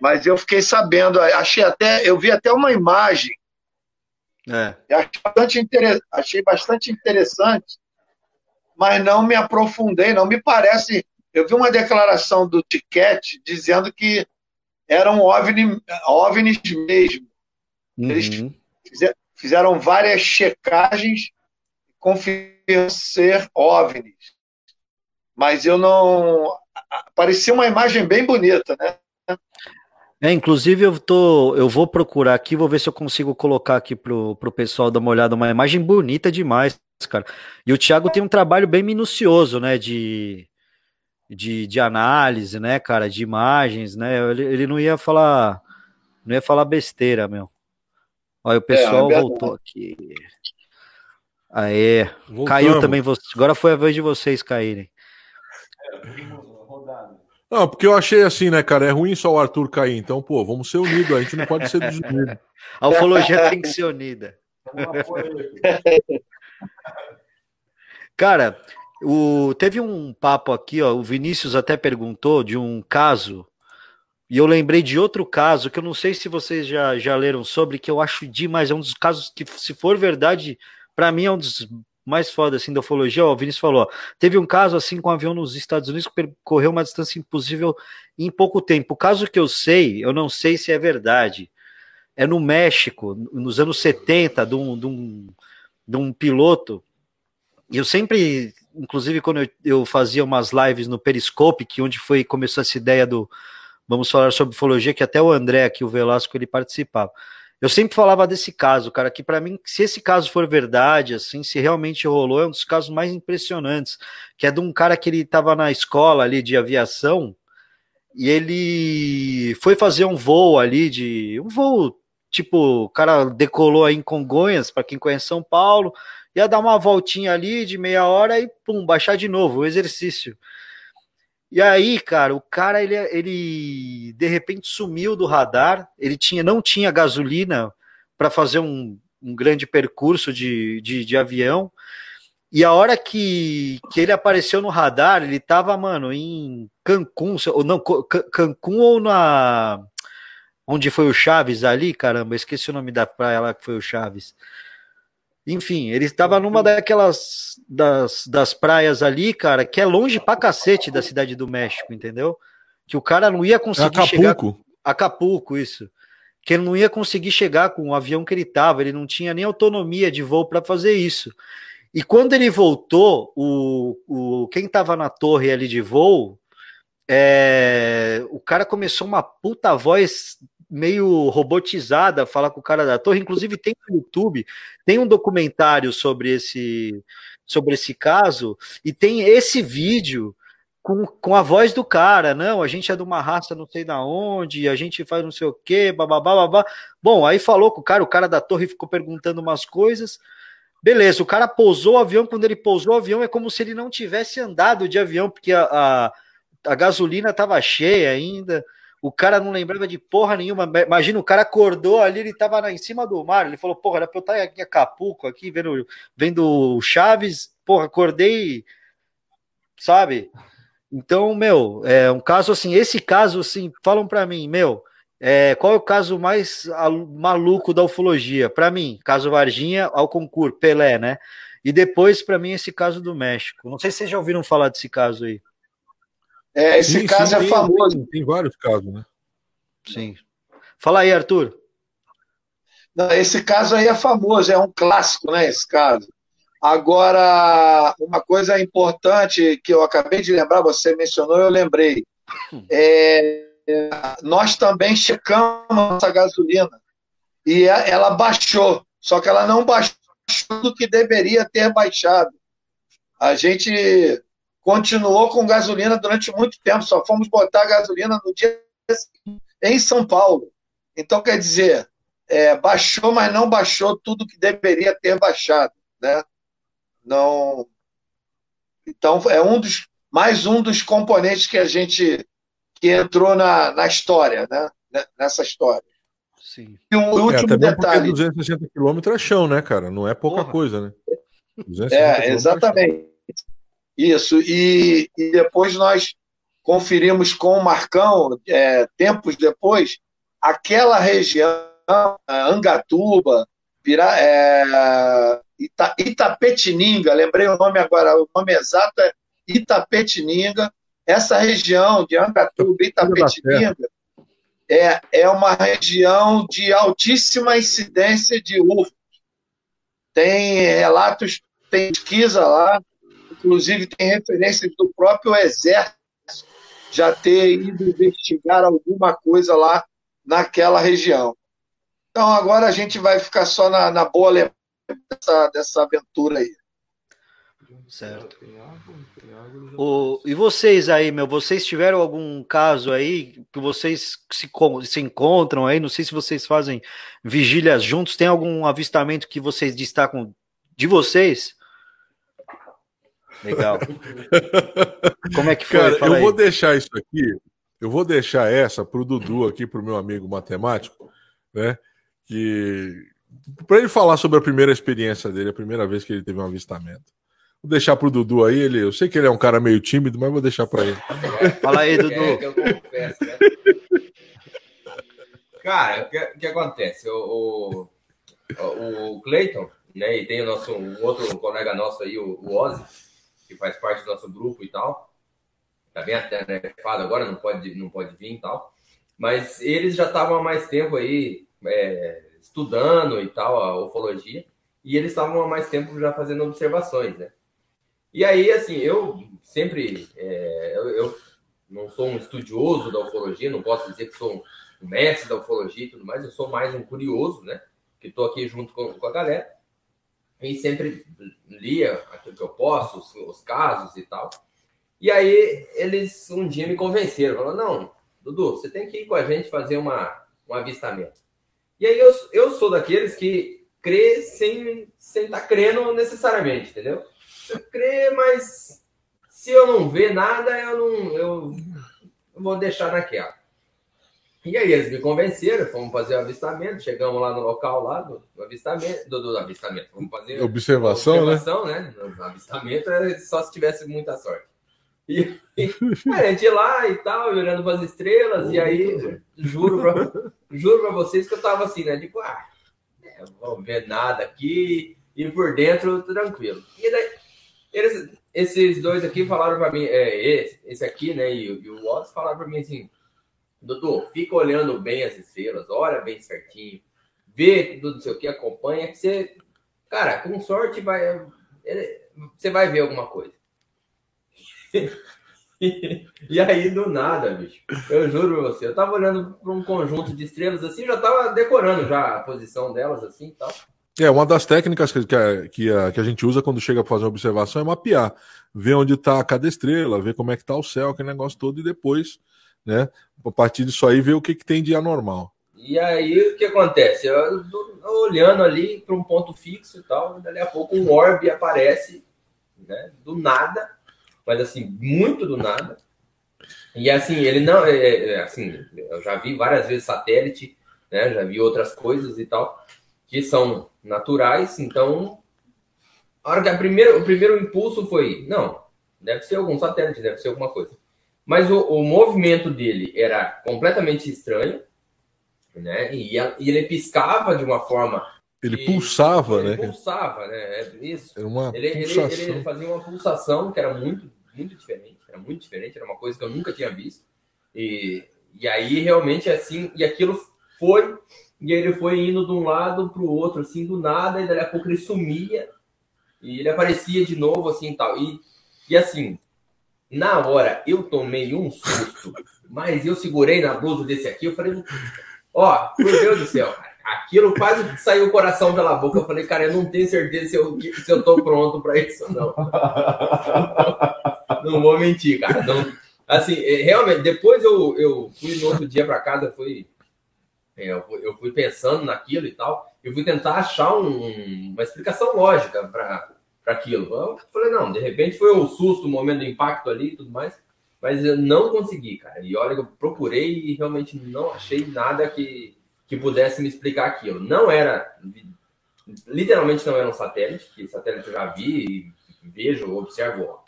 Mas eu fiquei sabendo, achei até, eu vi até uma imagem. É. Achei bastante, inter... achei bastante interessante mas não me aprofundei, não me parece. Eu vi uma declaração do Tiquete dizendo que eram OVNI, OVNIs mesmo. Uhum. Eles fizeram várias checagens e confirmaram ser OVNIs. Mas eu não. Parecia uma imagem bem bonita, né? É, inclusive eu tô, eu vou procurar aqui, vou ver se eu consigo colocar aqui pro, pro pessoal dar uma olhada, uma imagem bonita demais cara. E o Thiago tem um trabalho bem minucioso, né, de, de, de análise, né, cara, de imagens, né, ele, ele não ia falar, não ia falar besteira, meu. Olha, o pessoal é, é voltou aqui. Aê, Voltamos. caiu também, agora foi a vez de vocês caírem. Não, porque eu achei assim, né, cara? É ruim só o Arthur cair. Então, pô, vamos ser unidos. A gente não pode ser desunido. A ufologia tem que ser unida. Cara, o, teve um papo aqui, ó. O Vinícius até perguntou de um caso, e eu lembrei de outro caso que eu não sei se vocês já, já leram sobre, que eu acho demais. É um dos casos que, se for verdade, para mim é um dos mais foda assim da ufologia. Ó, o Vinícius falou: ó, teve um caso assim com um avião nos Estados Unidos que percorreu uma distância impossível em pouco tempo. O caso que eu sei, eu não sei se é verdade. É no México, nos anos 70, de um, de um de um piloto. E eu sempre, inclusive quando eu, eu, fazia umas lives no Periscope, que onde foi começou essa ideia do vamos falar sobre ufologia, que até o André aqui, o Velasco, ele participava. Eu sempre falava desse caso, cara, que para mim, se esse caso for verdade, assim, se realmente rolou, é um dos casos mais impressionantes, que é de um cara que ele estava na escola ali de aviação e ele foi fazer um voo ali de um voo tipo, o cara decolou aí em Congonhas, para quem conhece São Paulo, ia dar uma voltinha ali de meia hora e pum, baixar de novo o exercício. E aí, cara, o cara ele, ele de repente sumiu do radar, ele tinha não tinha gasolina para fazer um, um, grande percurso de, de, de, avião. E a hora que, que ele apareceu no radar, ele tava, mano, em Cancún, ou não, Cancún ou na onde foi o Chaves ali, caramba, esqueci o nome da praia lá que foi o Chaves. Enfim, ele estava numa daquelas das, das praias ali, cara, que é longe pra cacete da cidade do México, entendeu? Que o cara não ia conseguir Acapulco. chegar. Acapulco, isso. Que ele não ia conseguir chegar com o avião que ele tava, ele não tinha nem autonomia de voo para fazer isso. E quando ele voltou, o, o quem estava na torre ali de voo, é, o cara começou uma puta voz meio robotizada falar com o cara da torre. Inclusive tem no YouTube, tem um documentário sobre esse sobre esse caso e tem esse vídeo com, com a voz do cara, não, a gente é de uma raça não sei da onde, a gente faz não sei o quê, bababá, babá. Bom, aí falou com o cara, o cara da torre ficou perguntando umas coisas. Beleza, o cara pousou o avião, quando ele pousou o avião é como se ele não tivesse andado de avião, porque a, a, a gasolina estava cheia ainda, o cara não lembrava de porra nenhuma. Imagina, o cara acordou ali, ele estava em cima do mar, ele falou, porra, era pra eu estar aqui em Acapulco, aqui, vendo, vendo Chaves, porra, acordei, sabe? Então, meu, é um caso assim, esse caso, assim, falam para mim, meu, é, qual é o caso mais maluco da ufologia? Para mim, caso Varginha ao concurso, Pelé, né? E depois, para mim, esse caso do México. Não sei se vocês já ouviram falar desse caso aí. É, esse sim, caso sim, é tem, famoso. Tem, tem, vários casos, né? Sim. Fala aí, Arthur. Não, esse caso aí é famoso, é um clássico, né? Esse caso. Agora, uma coisa importante que eu acabei de lembrar, você mencionou, eu lembrei. É, nós também checamos essa gasolina e ela baixou, só que ela não baixou do que deveria ter baixado. A gente continuou com gasolina durante muito tempo, só fomos botar gasolina no dia em São Paulo. Então, quer dizer, é, baixou, mas não baixou tudo que deveria ter baixado, né? Não. Então é um dos mais um dos componentes que a gente que entrou na, na história, né? Nessa história. Sim. E um é, último detalhe. 260 quilômetros é chão, né, cara? Não é pouca Porra. coisa, né? É, exatamente. É Isso. E, e depois nós conferimos com o Marcão, é, tempos depois, aquela região, Angatuba, Pira, é, Ita, Itapetininga, lembrei o nome agora, o nome exato é Itapetininga. Essa região de Angatuba, Itapetininga, é, é uma região de altíssima incidência de UFOs. Tem relatos, tem pesquisa lá, inclusive tem referências do próprio Exército já ter ido investigar alguma coisa lá naquela região. Então agora a gente vai ficar só na, na boa lembrança dessa, dessa aventura aí. Certo. O, e vocês aí, meu, vocês tiveram algum caso aí que vocês se, se encontram aí? Não sei se vocês fazem vigílias juntos. Tem algum avistamento que vocês destacam de vocês? Legal. Como é que foi? Cara, Fala eu aí. vou deixar isso aqui. Eu vou deixar essa para o Dudu aqui, para o meu amigo matemático, né? Que para ele falar sobre a primeira experiência dele, a primeira vez que ele teve um avistamento. Vou deixar pro Dudu aí, ele, eu sei que ele é um cara meio tímido, mas vou deixar para ele. Fala aí, Dudu. É, que eu confesso, né? Cara, o que, que, acontece? O, o, o Cleiton, né, e tem o nosso um outro colega nosso aí, o, o Ozzy, que faz parte do nosso grupo e tal. Tá bem até nerfado agora, não pode, não pode vir e tal. Mas eles já estavam há mais tempo aí é, estudando e tal, a ufologia, e eles estavam há mais tempo já fazendo observações, né? E aí, assim, eu sempre, é, eu, eu, não sou um estudioso da ufologia, não posso dizer que sou um mestre da ufologia e tudo mais, eu sou mais um curioso, né? Que estou aqui junto com, com, a galera, e sempre lia aquilo que eu posso, os, os casos e tal. E aí, eles um dia me convenceram, falaram, não, Dudu, você tem que ir com a gente fazer uma, um avistamento. E aí eu, eu sou daqueles que crê sem estar tá crendo necessariamente, entendeu? Eu crê, mas se eu não ver nada, eu não eu, eu vou deixar naquela. E aí eles me convenceram, fomos fazer o avistamento, chegamos lá no local lá do, do avistamento, do, do, avistamento, vamos fazer observação, observação né? né? No avistamento é só se tivesse muita sorte. E, e a gente lá e tal, olhando para as estrelas, e aí juro pra, juro para vocês que eu tava assim, né? Tipo, ah, é, vou ver nada aqui, e por dentro tranquilo. E daí, eles, esses dois aqui falaram para mim, é, esse, esse aqui, né, e, e o Oz falaram para mim assim, Dudu, fica olhando bem as estrelas, olha bem certinho, vê tudo não sei o que, acompanha, que você, cara, com sorte vai, você vai ver alguma coisa. e aí, do nada, bicho, eu juro pra você, eu tava olhando para um conjunto de estrelas assim, já tava decorando já a posição delas assim e tal. É, uma das técnicas que, que, a, que, a, que a gente usa quando chega para fazer uma observação é mapear, ver onde está cada estrela, ver como é que está o céu, aquele negócio todo, e depois, né, a partir disso aí, ver o que, que tem de anormal. E aí, o que acontece? Eu, eu, olhando ali para um ponto fixo e tal, dali a pouco um orbe aparece, né, do nada, mas assim, muito do nada. E assim, ele não, é, é, assim, eu já vi várias vezes satélite, né, já vi outras coisas e tal, que são naturais, então, a hora que a primeira, o primeiro impulso foi, não, deve ser algum satélite, deve ser alguma coisa. Mas o, o movimento dele era completamente estranho, né? E, e ele piscava de uma forma ele pulsava, ele né? Pulsava, né? É isso. Era uma ele, ele, ele, fazia uma pulsação que era muito, muito diferente. Era muito diferente, era uma coisa que eu nunca tinha visto. E, e aí, realmente, assim, e aquilo foi, e ele foi indo de um lado para o outro, assim, do nada, e daí a pouco ele sumia, e ele aparecia de novo, assim, tal. E, e assim, na hora, eu tomei um susto, mas eu segurei na blusa desse aqui, eu falei, ó, oh, meu Deus do céu, aquilo quase saiu o coração pela boca. Eu falei, cara, eu não tenho certeza se eu, se eu tô pronto para isso, não. não vou mentir, cara. Não, assim, é, realmente, depois eu, eu fui no outro dia para casa, fui, é, eu fui, eu fui pensando naquilo e tal, e fui tentar achar um, uma explicação lógica para aquilo. Eu falei, não, de repente foi o susto, o momento do impacto ali e tudo mais, mas eu não consegui, cara. E olha, eu procurei e realmente não achei nada que que pudesse me explicar aquilo. Não era, literalmente não era um satélite, que satélite eu já vi, vejo, observo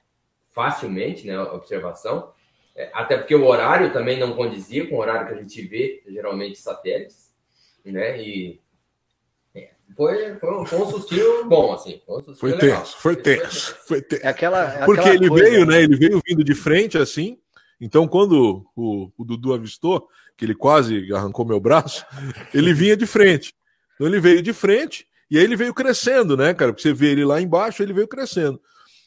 facilmente, né, observação, é, até porque o horário também não condizia com o horário que a gente vê, geralmente, satélites, né, e foi, foi, um, foi um sustinho bom, assim. Foi, um foi tenso, foi tenso, foi tenso. É aquela, é Porque ele coisa, veio, né? Ele veio vindo de frente, assim. Então, quando o, o Dudu avistou, que ele quase arrancou meu braço, ele vinha de frente. Então ele veio de frente e aí ele veio crescendo, né, cara? Porque você vê ele lá embaixo, ele veio crescendo.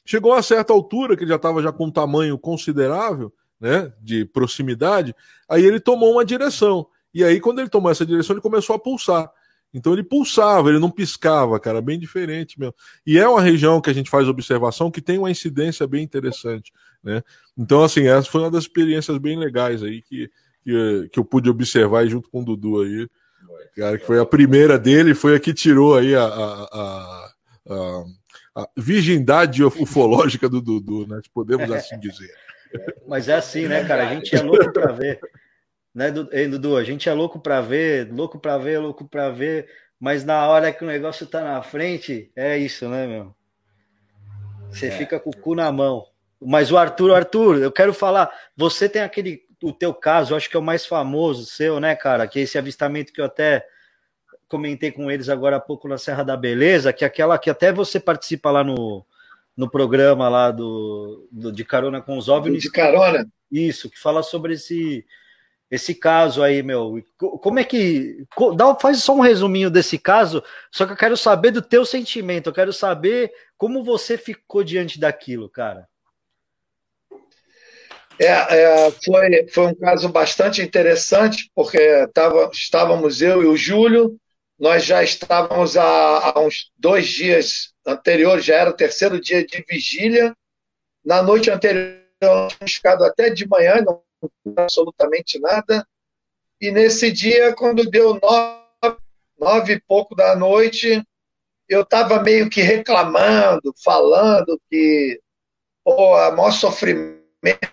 Chegou a certa altura, que ele já estava já com um tamanho considerável, né, de proximidade, aí ele tomou uma direção. E aí, quando ele tomou essa direção, ele começou a pulsar. Então ele pulsava, ele não piscava, cara, bem diferente mesmo. E é uma região que a gente faz observação que tem uma incidência bem interessante, né? Então, assim, essa foi uma das experiências bem legais aí que, que, que eu pude observar junto com o Dudu aí. Cara, que foi a primeira dele, foi a que tirou aí a, a, a, a virgindade ufológica do Dudu, né? Podemos assim dizer. Mas é assim, né, cara? A gente é louco para ver. Né, Dudu? A gente é louco para ver, louco para ver, louco para ver, mas na hora que o negócio tá na frente, é isso, né, meu? Você é. fica com o cu na mão. Mas o Arthur, Arthur, eu quero falar, você tem aquele o teu caso, eu acho que é o mais famoso seu, né, cara? Que é esse avistamento que eu até comentei com eles agora há pouco na Serra da Beleza, que é aquela que até você participa lá no, no programa lá do, do de carona com os óbvios. De carona. Isso, que fala sobre esse esse caso aí, meu. Como é que dá faz só um resuminho desse caso, só que eu quero saber do teu sentimento, eu quero saber como você ficou diante daquilo, cara. É, é, foi, foi um caso bastante interessante, porque tava, estávamos eu e o Júlio, nós já estávamos há, há uns dois dias anteriores, já era o terceiro dia de vigília. Na noite anterior, tínhamos ficado até de manhã, não absolutamente nada. E nesse dia, quando deu nove, nove e pouco da noite, eu estava meio que reclamando, falando que a maior sofrimento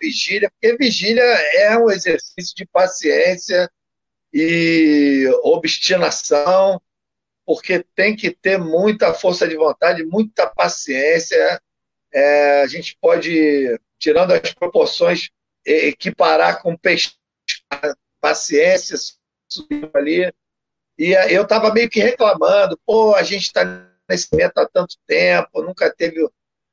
vigília, porque vigília é um exercício de paciência e obstinação, porque tem que ter muita força de vontade, muita paciência. É, a gente pode, tirando as proporções, equiparar com paciência ali. E eu estava meio que reclamando, pô, a gente está nesse momento há tanto tempo, nunca teve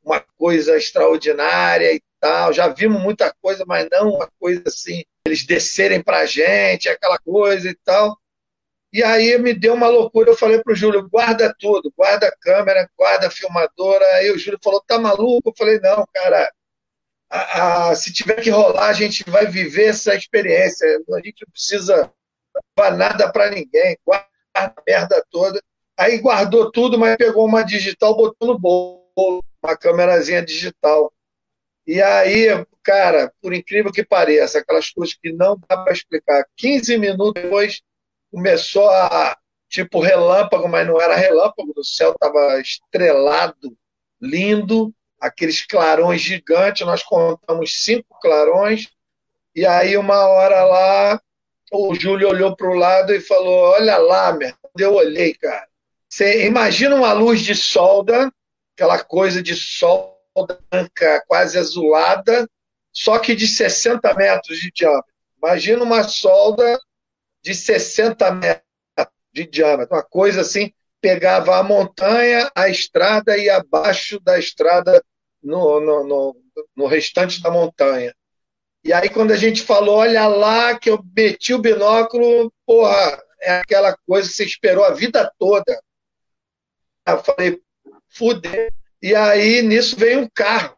uma coisa extraordinária e tal. Já vimos muita coisa, mas não uma coisa assim, eles descerem para a gente, aquela coisa e tal. E aí me deu uma loucura. Eu falei para o Júlio: guarda tudo, guarda a câmera, guarda a filmadora. Aí o Júlio falou: tá maluco? Eu falei: não, cara. A, a, se tiver que rolar, a gente vai viver essa experiência. A gente não precisa levar nada para ninguém. Guarda a merda toda. Aí guardou tudo, mas pegou uma digital, botou no bolo, uma câmerazinha digital. E aí, cara, por incrível que pareça, aquelas coisas que não dá para explicar. 15 minutos depois começou a, tipo, relâmpago, mas não era relâmpago, o céu estava estrelado, lindo, aqueles clarões gigantes, nós contamos cinco clarões, e aí uma hora lá, o Júlio olhou para o lado e falou, olha lá, merda. Eu olhei, cara. Você imagina uma luz de solda, aquela coisa de solda branca, quase azulada, só que de 60 metros de diâmetro. Imagina uma solda de 60 metros de diâmetro, uma coisa assim, pegava a montanha, a estrada e abaixo da estrada no, no, no, no restante da montanha. E aí, quando a gente falou, olha lá, que eu meti o binóculo, porra, é aquela coisa que você esperou a vida toda. Eu falei, fudeu. E aí, nisso veio um carro.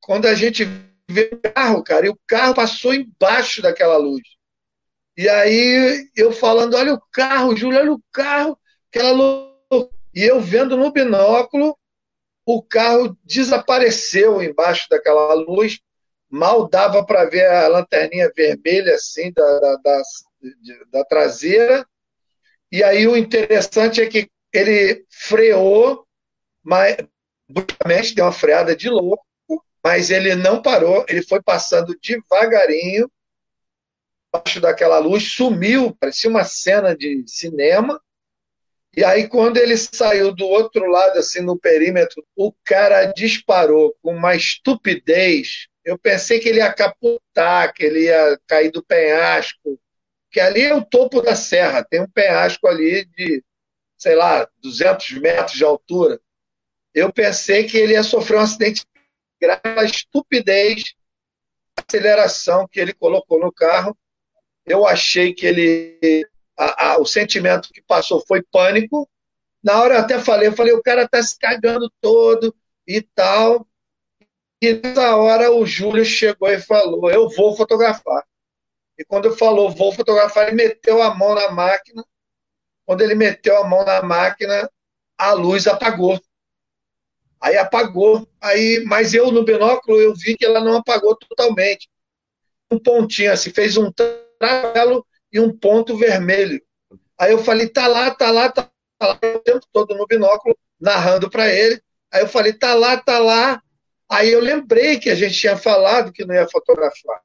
Quando a gente vê o carro, cara, e o carro passou embaixo daquela luz. E aí, eu falando, olha o carro, Júlio, olha o carro, aquela luz. E eu vendo no binóculo, o carro desapareceu embaixo daquela luz, mal dava para ver a lanterninha vermelha assim da, da, da, da traseira. E aí o interessante é que ele freou, mas bruscamente deu uma freada de louco, mas ele não parou, ele foi passando devagarinho, abaixo daquela luz, sumiu, parecia uma cena de cinema. E aí, quando ele saiu do outro lado, assim, no perímetro, o cara disparou com uma estupidez. Eu pensei que ele ia capotar, que ele ia cair do penhasco, que ali é o topo da serra, tem um penhasco ali de sei lá, 200 metros de altura, eu pensei que ele ia sofrer um acidente grave pela estupidez, aceleração que ele colocou no carro. Eu achei que ele, a, a, o sentimento que passou foi pânico. Na hora eu até falei, eu falei, o cara tá se cagando todo e tal. E nessa hora o Júlio chegou e falou, eu vou fotografar. E quando falou, vou fotografar, ele meteu a mão na máquina quando ele meteu a mão na máquina, a luz apagou. Aí apagou. Aí, mas eu no binóculo eu vi que ela não apagou totalmente. Um pontinho assim, fez um travelo e um ponto vermelho. Aí eu falei, tá lá, tá lá, tá lá, o tempo todo no binóculo, narrando para ele. Aí eu falei, tá lá, tá lá. Aí eu lembrei que a gente tinha falado que não ia fotografar.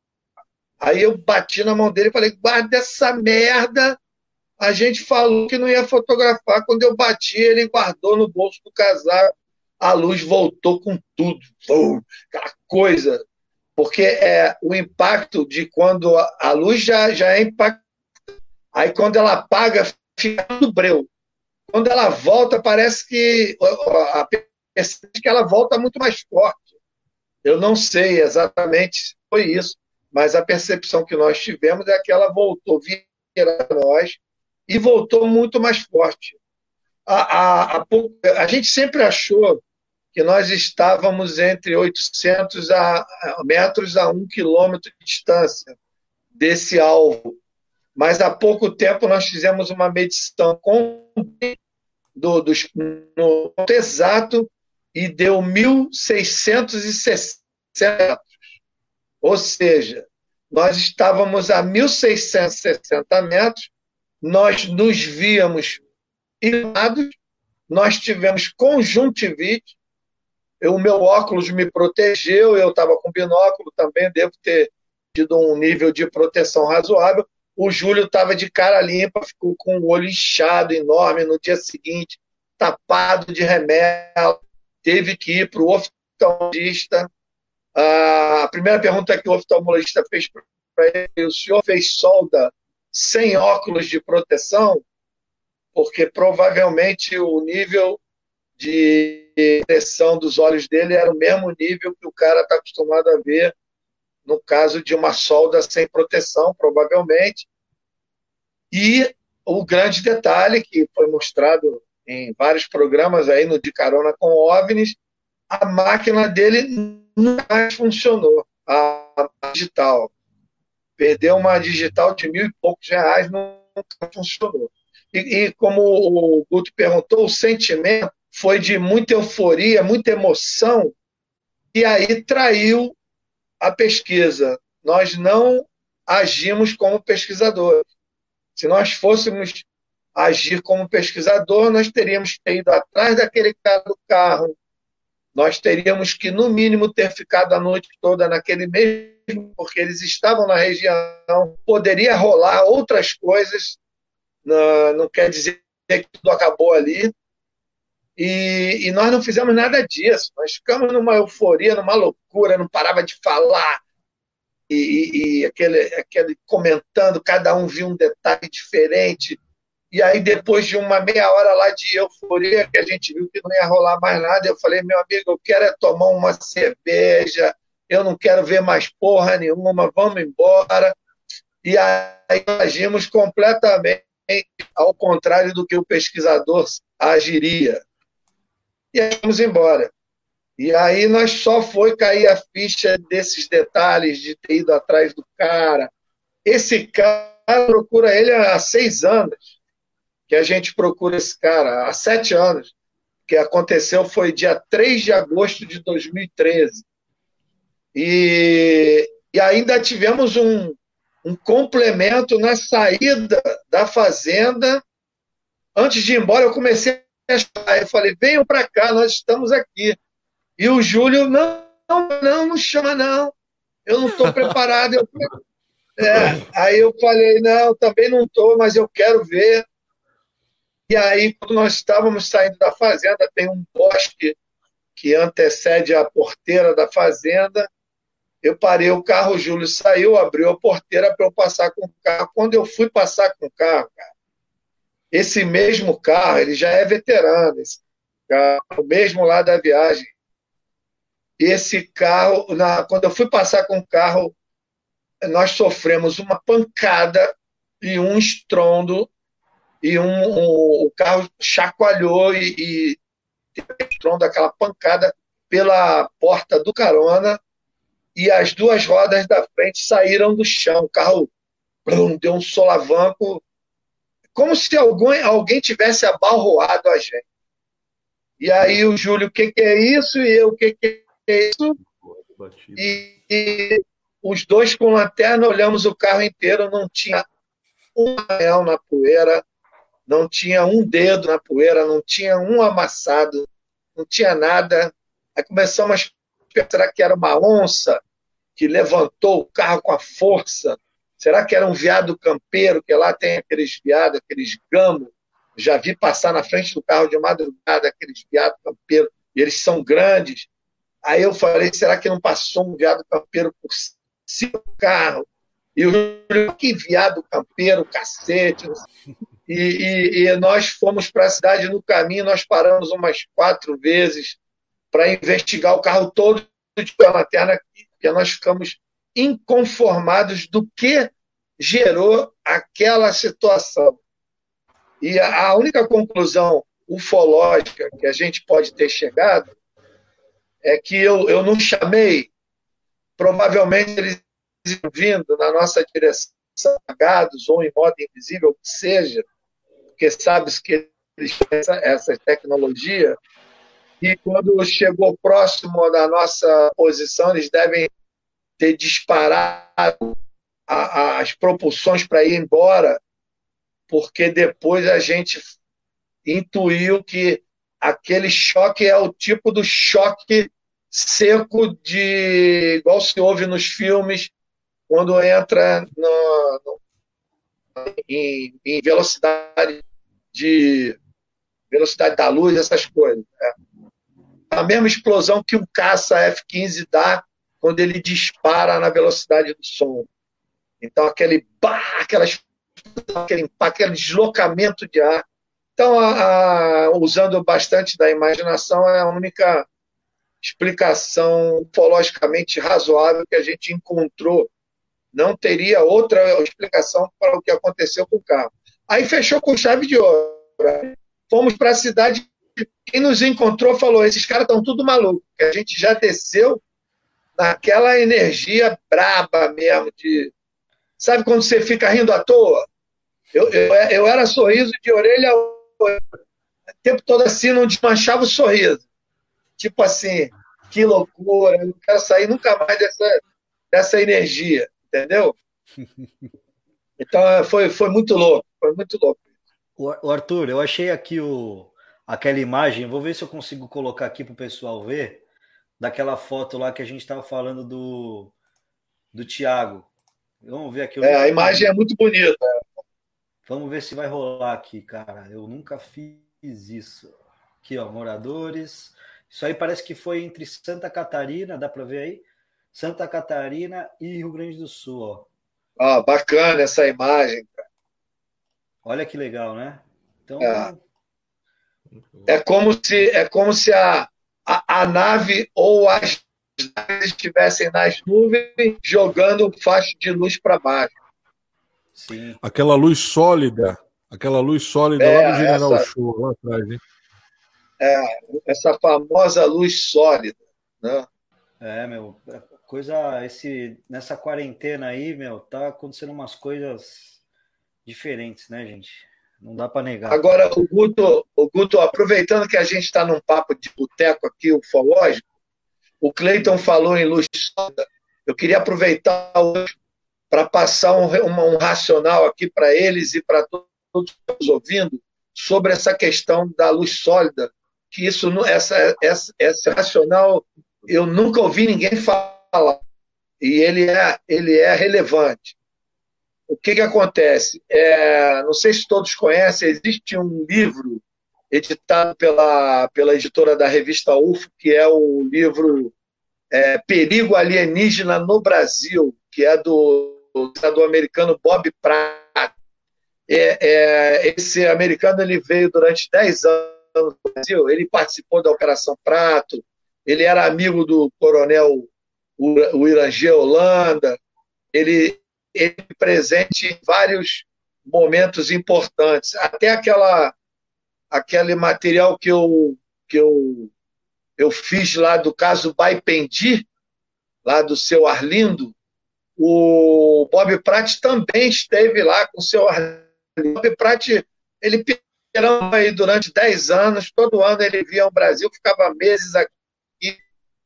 Aí eu bati na mão dele e falei, guarda essa merda a gente falou que não ia fotografar. Quando eu bati, ele guardou no bolso do casaco. A luz voltou com tudo. aquela coisa. Porque é o impacto de quando a luz já, já é impacto. Aí quando ela apaga, fica tudo breu. Quando ela volta, parece que a que ela volta muito mais forte. Eu não sei exatamente se foi isso, mas a percepção que nós tivemos é que ela voltou vira nós e voltou muito mais forte. A, a, a, a, gente sempre achou que nós estávamos entre 800 a, metros a um quilômetro de distância desse alvo. Mas há pouco tempo nós fizemos uma medição com, do, do, no exato e deu 1.660 metros. Ou seja, nós estávamos a 1.660 metros nós nos víamos ilados, nós tivemos conjuntivite, o meu óculos me protegeu, eu estava com binóculo também, devo ter tido um nível de proteção razoável. O Júlio estava de cara limpa, ficou com o olho inchado, enorme, no dia seguinte, tapado de remédio, teve que ir para o oftalmologista. A primeira pergunta que o oftalmologista fez para ele, o senhor fez solda sem óculos de proteção, porque provavelmente o nível de pressão dos olhos dele era o mesmo nível que o cara está acostumado a ver no caso de uma solda sem proteção, provavelmente. E o grande detalhe que foi mostrado em vários programas aí no De Carona com OVNIs, a máquina dele nunca mais funcionou, a, digital. Perdeu uma digital de mil e poucos reais, nunca funcionou. E, e como o Guto perguntou, o sentimento foi de muita euforia, muita emoção, e aí traiu a pesquisa. Nós não agimos como pesquisadores. Se nós fôssemos agir como pesquisador, nós teríamos que ter ido atrás daquele cara do carro, nós teríamos que, no mínimo, ter ficado a noite toda naquele mesmo, porque eles estavam na região, poderia rolar outras coisas, não, quer dizer que tudo acabou ali, e, e, nós não fizemos nada disso. Nós ficamos numa euforia, numa loucura, não parava de falar. E, e, aquele, aquele comentando, cada um viu um detalhe diferente. E aí, depois de uma meia hora lá de euforia, que a gente viu que não ia rolar mais nada, eu falei, meu amigo, eu quero é tomar uma cerveja, eu não quero ver mais porra nenhuma, vamos embora. E aí agimos completamente ao contrário do que o pesquisador agiria. E aí fomos embora. E aí nós só foi cair a ficha desses detalhes de ter ido atrás do cara. Esse cara procura ele há seis anos que a gente procura esse cara há sete anos. O que aconteceu foi dia 3 de agosto de 2013. E, e ainda tivemos um, um complemento na saída da fazenda. Antes de ir embora, eu comecei a. Eu falei: venham para cá, nós estamos aqui. E o Júlio, não, não, não, chama, não. Eu não estou preparado. Eu, é, aí eu falei: não, também não estou, mas eu quero ver. E aí, quando nós estávamos saindo da fazenda, tem um bosque que antecede a porteira da fazenda. Eu parei o carro, o Júlio saiu, abriu a porteira para eu passar com o carro. Quando eu fui passar com o carro, cara, esse mesmo carro, ele já é veterano, esse carro, mesmo lá da viagem. Esse carro, na, quando eu fui passar com o carro, nós sofremos uma pancada e um estrondo e um, um, o carro chacoalhou e, e entrou daquela pancada pela porta do carona e as duas rodas da frente saíram do chão. O carro deu um solavanco, como se alguém, alguém tivesse abalroado a gente. E aí o Júlio, o que, que é isso? E eu, o que, que isso? E, e, os dois com lanterna olhamos o carro inteiro, não tinha um real na poeira, não tinha um dedo na poeira, não tinha um amassado, não tinha nada. Aí começamos a pensar que era uma onça que levantou o carro com a força. Será que era um veado campeiro, que lá tem aqueles veados, aqueles gamos? Já vi passar na frente do carro de madrugada aqueles veados campeiros, e eles são grandes. Aí eu falei, será que não passou um veado campeiro por cima do carro? E o que viado campeiro, cacete. E, e, e nós fomos para a cidade no caminho, nós paramos umas quatro vezes para investigar o carro todo de lanterna, porque nós ficamos inconformados do que gerou aquela situação. E a única conclusão ufológica que a gente pode ter chegado é que eu, eu não chamei, provavelmente eles vindo na nossa direção, apagados ou em modo invisível, que seja, porque sabes que eles têm essa, essa tecnologia, e quando chegou próximo da nossa posição, eles devem ter disparado a, a, as propulsões para ir embora, porque depois a gente intuiu que aquele choque é o tipo do choque seco de igual se ouve nos filmes quando entra no, no, em, em, velocidade de velocidade da luz, essas coisas. Né? A mesma explosão que um caça F-15 dá quando ele dispara na velocidade do som. Então, aquele bah, aquela aquele impacto, aquele deslocamento de ar. Então, a, a, usando bastante da imaginação, é a única explicação ufologicamente razoável que a gente encontrou não teria outra explicação para o que aconteceu com o carro. Aí fechou com chave de ouro. Fomos para a cidade. Quem nos encontrou falou: esses caras estão tudo malucos. A gente já desceu naquela energia braba mesmo de. Sabe quando você fica rindo à toa? Eu, eu, eu era sorriso de orelha a orelha. O tempo todo assim, não desmanchava o sorriso. Tipo assim, que loucura, eu não quero sair nunca mais dessa, dessa energia, entendeu? Então foi, foi muito louco, foi muito louco. O Arthur, eu achei aqui o, aquela imagem, vou ver se eu consigo colocar aqui para o pessoal ver, daquela foto lá que a gente estava falando do, do Thiago. Vamos ver aqui. É, a imagem é muito bonita. Vamos ver se vai rolar aqui, cara. Eu nunca fiz isso. Aqui, ó, moradores. Isso aí parece que foi entre Santa Catarina, dá para ver aí? Santa Catarina e Rio Grande do Sul, ó. Ah, bacana essa imagem, cara. Olha que legal, né? Então, é, é como se é como se a, a, a nave ou as naves estivessem nas nuvens jogando faixa de luz para baixo. Sim. Aquela luz sólida, aquela luz sólida é, lá do General essa, Show, lá atrás, hein? É, essa famosa luz sólida, né? É, meu, coisa esse nessa quarentena aí, meu, tá acontecendo umas coisas diferentes, né, gente? Não dá para negar. Agora, o Guto, o Guto, aproveitando que a gente está num papo de boteco aqui, ufológico, o Cleiton falou em luz sólida. Eu queria aproveitar hoje para passar um, um, racional aqui para eles e para todos que estão ouvindo sobre essa questão da luz sólida, que isso essa, essa, esse racional eu nunca ouvi ninguém falar e ele é ele é relevante. O que que acontece? É, não sei se todos conhecem, existe um livro editado pela pela editora da revista UFO que é o livro é, Perigo Alienígena no Brasil, que é do do americano Bob Pratt. É, é, esse americano ele veio durante 10 anos no Brasil, ele participou da Operação Prato, ele era amigo do coronel Irangê Holanda, ele, ele presente em vários momentos importantes, até aquela aquele material que eu que eu eu fiz lá do caso Baipendi, lá do seu Arlindo, o Bob Pratt também esteve lá com o seu Bob Pratt, ele perambulou aí durante 10 anos, todo ano ele via o Brasil, ficava meses aqui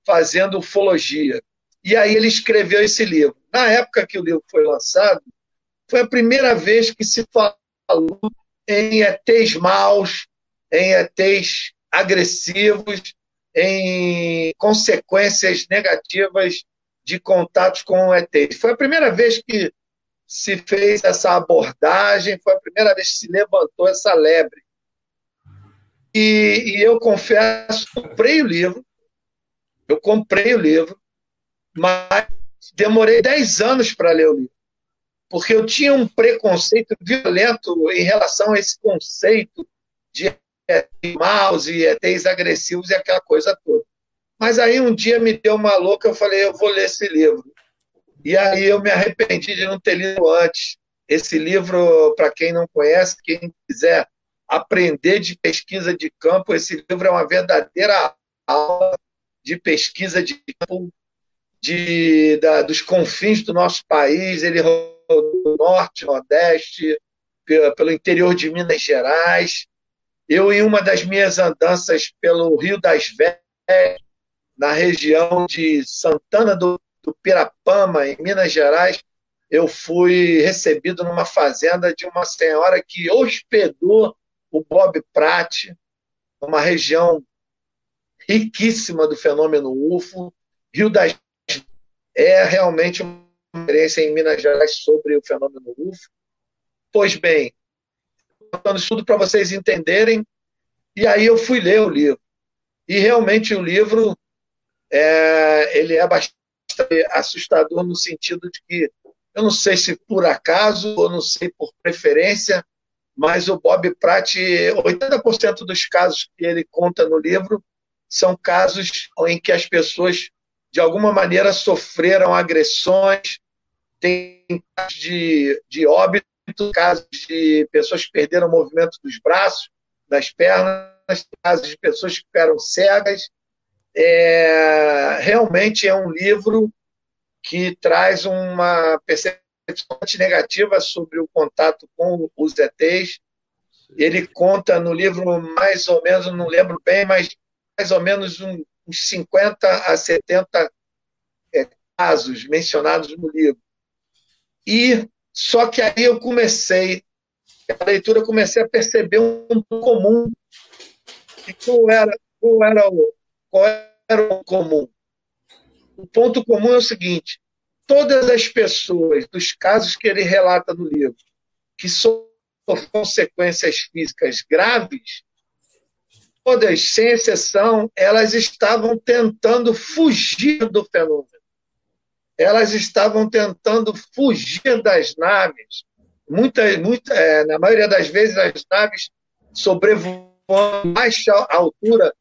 fazendo ufologia. E aí ele escreveu esse livro. Na época que o livro foi lançado, foi a primeira vez que se falou em ETs maus, em ETs agressivos, em consequências negativas de contatos com o ET. Foi a primeira vez que se fez essa abordagem, foi a primeira vez que se levantou essa lebre. E, e eu confesso, comprei o livro, eu comprei o livro, mas demorei 10 anos para ler o livro, porque eu tinha um preconceito violento em relação a esse conceito de maus e ETs agressivos e aquela coisa toda. Mas aí um dia me deu uma louca, eu falei, eu vou ler esse livro. E aí eu me arrependi de não ter lido antes. Esse livro, para quem não conhece, quem quiser aprender de pesquisa de campo, esse livro é uma verdadeira aula de pesquisa de campo de, da, dos confins do nosso país. Ele do norte, nordeste, pelo interior de Minas Gerais. Eu, em uma das minhas andanças pelo Rio das Velhas, na região de Santana do, do Pirapama, em Minas Gerais, eu fui recebido numa fazenda de uma senhora que hospedou o Bob Pratt, uma região riquíssima do fenômeno UFO. Rio das é realmente uma experiência em Minas Gerais sobre o fenômeno UFO. Pois bem, contando isso tudo para vocês entenderem, e aí eu fui ler o livro. E realmente o livro é, ele é bastante assustador no sentido de que eu não sei se por acaso ou não sei por preferência, mas o Bob Pratt, 80% dos casos que ele conta no livro são casos em que as pessoas de alguma maneira sofreram agressões, tem casos de, de óbito casos de pessoas que perderam o movimento dos braços, das pernas, casos de pessoas que ficaram cegas. É, realmente é um livro que traz uma percepção negativa sobre o contato com os ETs. Ele conta no livro mais ou menos, não lembro bem, mas mais ou menos um, uns 50 a 70 é, casos mencionados no livro. E só que aí eu comecei, a leitura, comecei a perceber um comum. E qual era, qual era, o, qual era o comum? O ponto comum é o seguinte: todas as pessoas dos casos que ele relata no livro, que sofrem consequências físicas graves, todas, sem exceção, elas estavam tentando fugir do fenômeno. Elas estavam tentando fugir das naves. Muita, muita, é, na maioria das vezes, as naves sobrevoando baixa altura,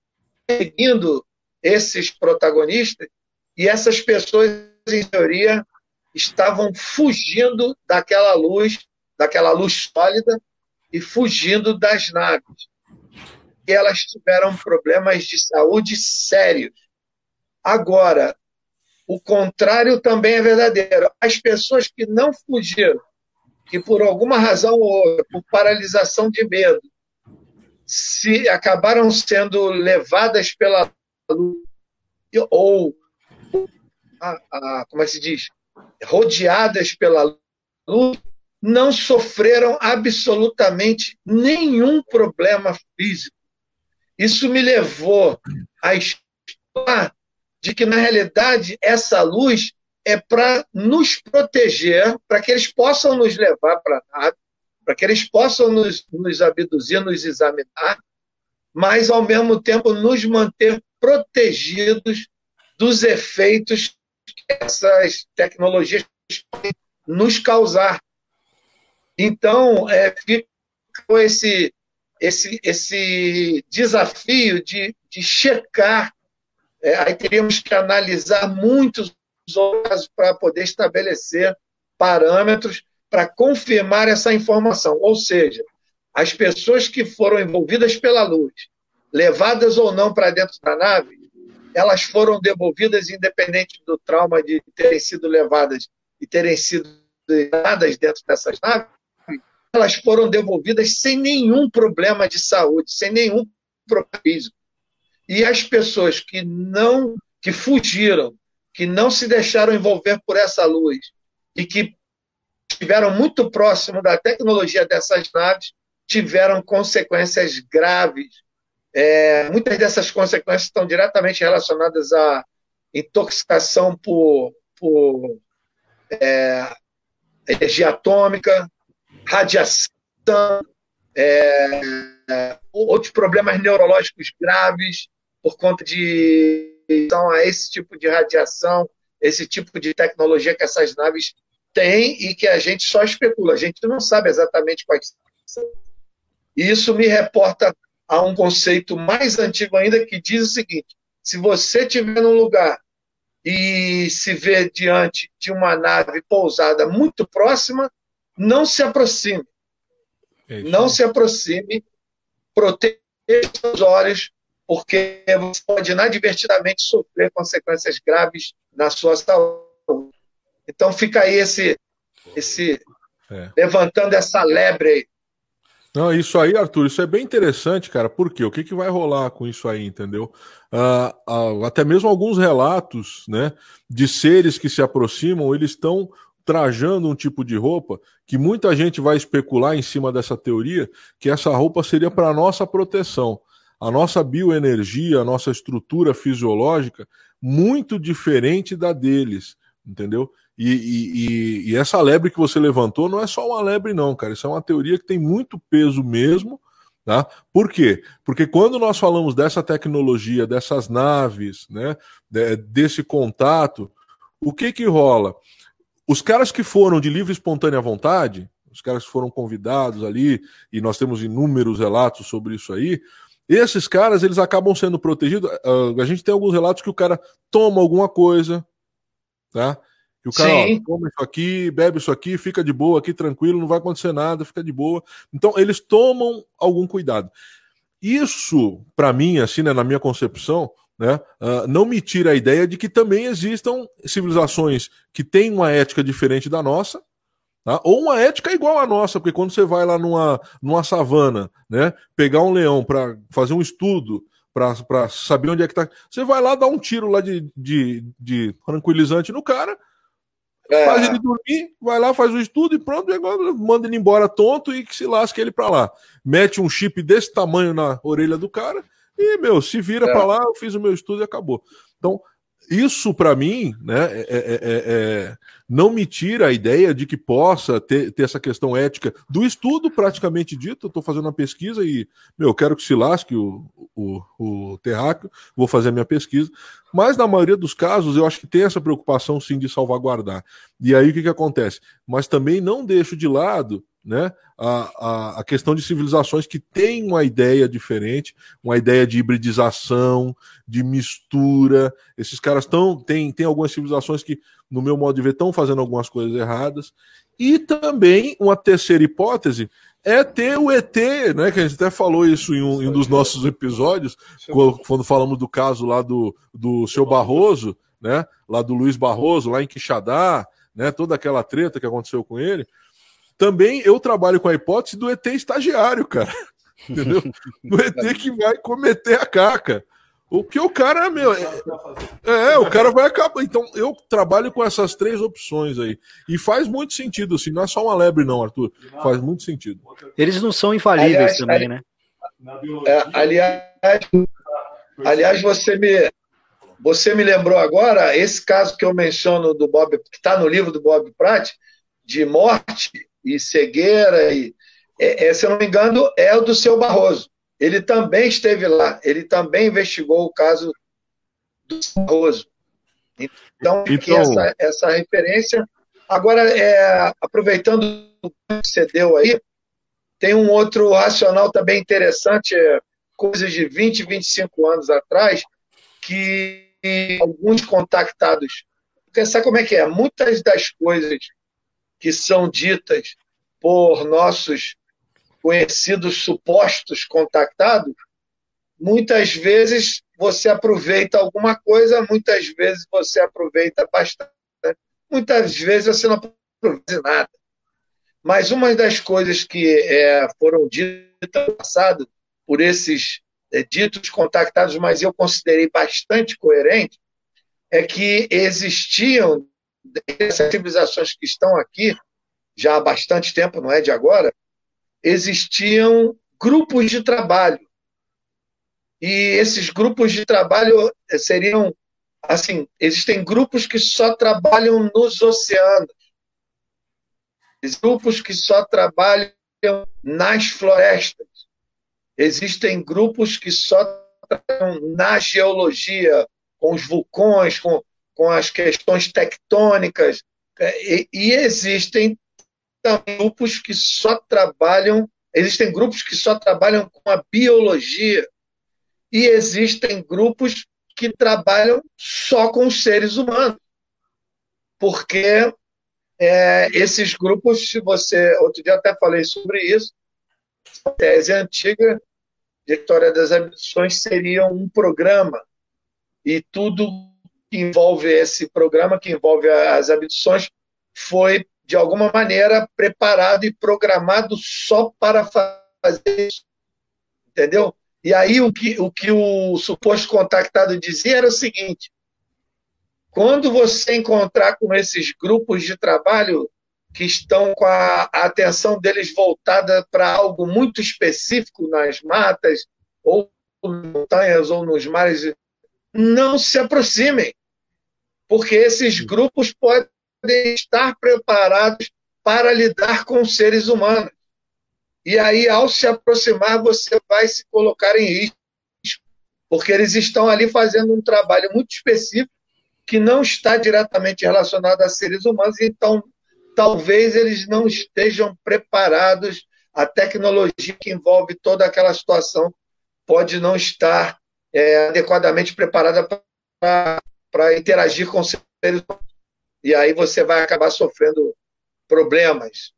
seguindo esses protagonistas, e essas pessoas em teoria, estavam fugindo daquela luz, daquela luz sólida, e fugindo das naves. E elas tiveram problemas de saúde sérios. Agora, o contrário também é verdadeiro. As pessoas que não fugiram, que por alguma razão ou outra, por paralisação de medo, se acabaram sendo levadas pela luz ou a, a, como é que se diz, rodeadas pela luz, não sofreram absolutamente nenhum problema físico. Isso me levou a estudar de que, na realidade, essa luz é para nos proteger, para que eles possam nos levar para a para que eles possam nos, nos abduzir, nos examinar, mas, ao mesmo tempo, nos manter protegidos dos efeitos essas tecnologias podem nos causar. Então, é, ficou esse, esse, esse desafio de, de checar. É, aí teríamos que analisar muitos casos para poder estabelecer parâmetros para confirmar essa informação. Ou seja, as pessoas que foram envolvidas pela luz, levadas ou não para dentro da nave, elas foram devolvidas independente do trauma de terem sido levadas e terem sido levadas dentro dessas naves, elas foram devolvidas sem nenhum problema de saúde, sem nenhum problema físico. E as pessoas que não, que fugiram, que não se deixaram envolver por essa luz e que estiveram muito próximo da tecnologia dessas naves, tiveram consequências graves. É, muitas dessas consequências estão diretamente relacionadas à intoxicação por, por é, energia atômica, radiação, é, outros problemas neurológicos graves por conta de então, a esse tipo de radiação, esse tipo de tecnologia que essas naves têm e que a gente só especula, a gente não sabe exatamente quais são. Isso me reporta há um conceito mais antigo ainda que diz o seguinte: se você estiver num lugar e se vê diante de uma nave pousada muito próxima, não se aproxime. É não se aproxime, proteja os olhos, porque você pode inadvertidamente sofrer consequências graves na sua saúde. Então fica aí esse, esse é. levantando essa lebre aí. Não, isso aí, Arthur, isso é bem interessante, cara. Por quê? O que, que vai rolar com isso aí, entendeu? Uh, uh, até mesmo alguns relatos, né, de seres que se aproximam, eles estão trajando um tipo de roupa que muita gente vai especular em cima dessa teoria que essa roupa seria para nossa proteção. A nossa bioenergia, a nossa estrutura fisiológica, muito diferente da deles, entendeu? E, e, e, essa lebre que você levantou não é só uma lebre, não, cara. Isso é uma teoria que tem muito peso mesmo. Tá? Por quê? Porque quando nós falamos dessa tecnologia, dessas naves, né, desse contato, o que que rola? Os caras que foram de livre e espontânea vontade, os caras que foram convidados ali, e nós temos inúmeros relatos sobre isso aí, esses caras eles acabam sendo protegidos. Uh, a gente tem alguns relatos que o cara toma alguma coisa, tá? Que o cara ó, toma isso aqui, bebe isso aqui, fica de boa aqui, tranquilo, não vai acontecer nada, fica de boa. Então, eles tomam algum cuidado. Isso, para mim, assim, né, na minha concepção, né, uh, não me tira a ideia de que também existam civilizações que têm uma ética diferente da nossa, Tá? Ou uma ética igual à nossa, porque quando você vai lá numa, numa savana, né, pegar um leão para fazer um estudo, para saber onde é que está, você vai lá dar um tiro lá de, de, de tranquilizante no cara, é. faz ele dormir, vai lá, faz o estudo e pronto, e agora manda ele embora tonto e que se lasque ele para lá. Mete um chip desse tamanho na orelha do cara e, meu, se vira é. para lá, eu fiz o meu estudo e acabou. Então, isso para mim, né, é, é, é, não me tira a ideia de que possa ter, ter essa questão ética do estudo praticamente dito. Eu estou fazendo uma pesquisa e, meu, eu quero que se lasque o, o, o terráqueo, vou fazer a minha pesquisa. Mas na maioria dos casos, eu acho que tem essa preocupação sim de salvaguardar. E aí o que, que acontece? Mas também não deixo de lado né? A, a, a, questão de civilizações que têm uma ideia diferente, uma ideia de hibridização, de mistura. Esses caras estão. Tem, tem algumas civilizações que, no meu modo de ver, estão fazendo algumas coisas erradas. E também uma terceira hipótese é ter o ET, né? Que a gente até falou isso em um, em um dos nossos episódios, quando falamos do caso lá do, do seu Barroso, né? Lá do Luiz Barroso, lá em Quixadá, né? Toda aquela treta que aconteceu com ele também eu trabalho com a hipótese do ET estagiário, cara. Entendeu? Do ET que vai cometer a caca. O que o cara, meu. É, é, o cara vai acabar. Então, eu trabalho com essas três opções aí. E faz muito sentido, assim. Não é só uma lebre, não, Arthur. Faz muito sentido. Eles não são infalíveis aliás, também, ali, né? É, aliás, aliás, você me, você me lembrou agora, esse caso que eu menciono do Bob, que está no livro do Bob Pratt, de morte, e cegueira, e, é, é, se eu não me engano, é o do seu Barroso. Ele também esteve lá, ele também investigou o caso do Barroso. Então, então... Essa, essa referência. Agora, é, aproveitando o que você deu aí, tem um outro racional também interessante, é, coisas de 20, 25 anos atrás, que alguns contactados. Porque sabe como é que é? Muitas das coisas que são ditas por nossos conhecidos supostos contactados, muitas vezes você aproveita alguma coisa, muitas vezes você aproveita bastante, muitas vezes você não aproveita nada. Mas uma das coisas que é, foram ditas no passado por esses é, ditos contactados, mas eu considerei bastante coerente, é que existiam essas civilizações que estão aqui já há bastante tempo, não é de agora, existiam grupos de trabalho. E esses grupos de trabalho seriam assim, existem grupos que só trabalham nos oceanos. Grupos que só trabalham nas florestas. Existem grupos que só trabalham na geologia, com os vulcões, com com as questões tectônicas, é, e, e existem grupos que só trabalham, existem grupos que só trabalham com a biologia, e existem grupos que trabalham só com os seres humanos. Porque é, esses grupos, se você. Outro dia até falei sobre isso, a tese antiga de História das Ambições seria um programa, e tudo que envolve esse programa, que envolve as abduções, foi, de alguma maneira, preparado e programado só para fazer isso. Entendeu? E aí o que o, que o suposto contactado dizia era o seguinte: quando você encontrar com esses grupos de trabalho que estão com a, atenção deles voltada para algo muito específico nas matas, ou nas montanhas, ou nos mares, não se aproximem porque esses grupos podem estar preparados para lidar com seres humanos. E aí, ao se aproximar, você vai se colocar em risco, porque eles estão ali fazendo um trabalho muito específico que não está diretamente relacionado a seres humanos, então talvez eles não estejam preparados. A tecnologia que envolve toda aquela situação pode não estar é, adequadamente preparada para para interagir com seres humanos. e aí você vai acabar sofrendo problemas.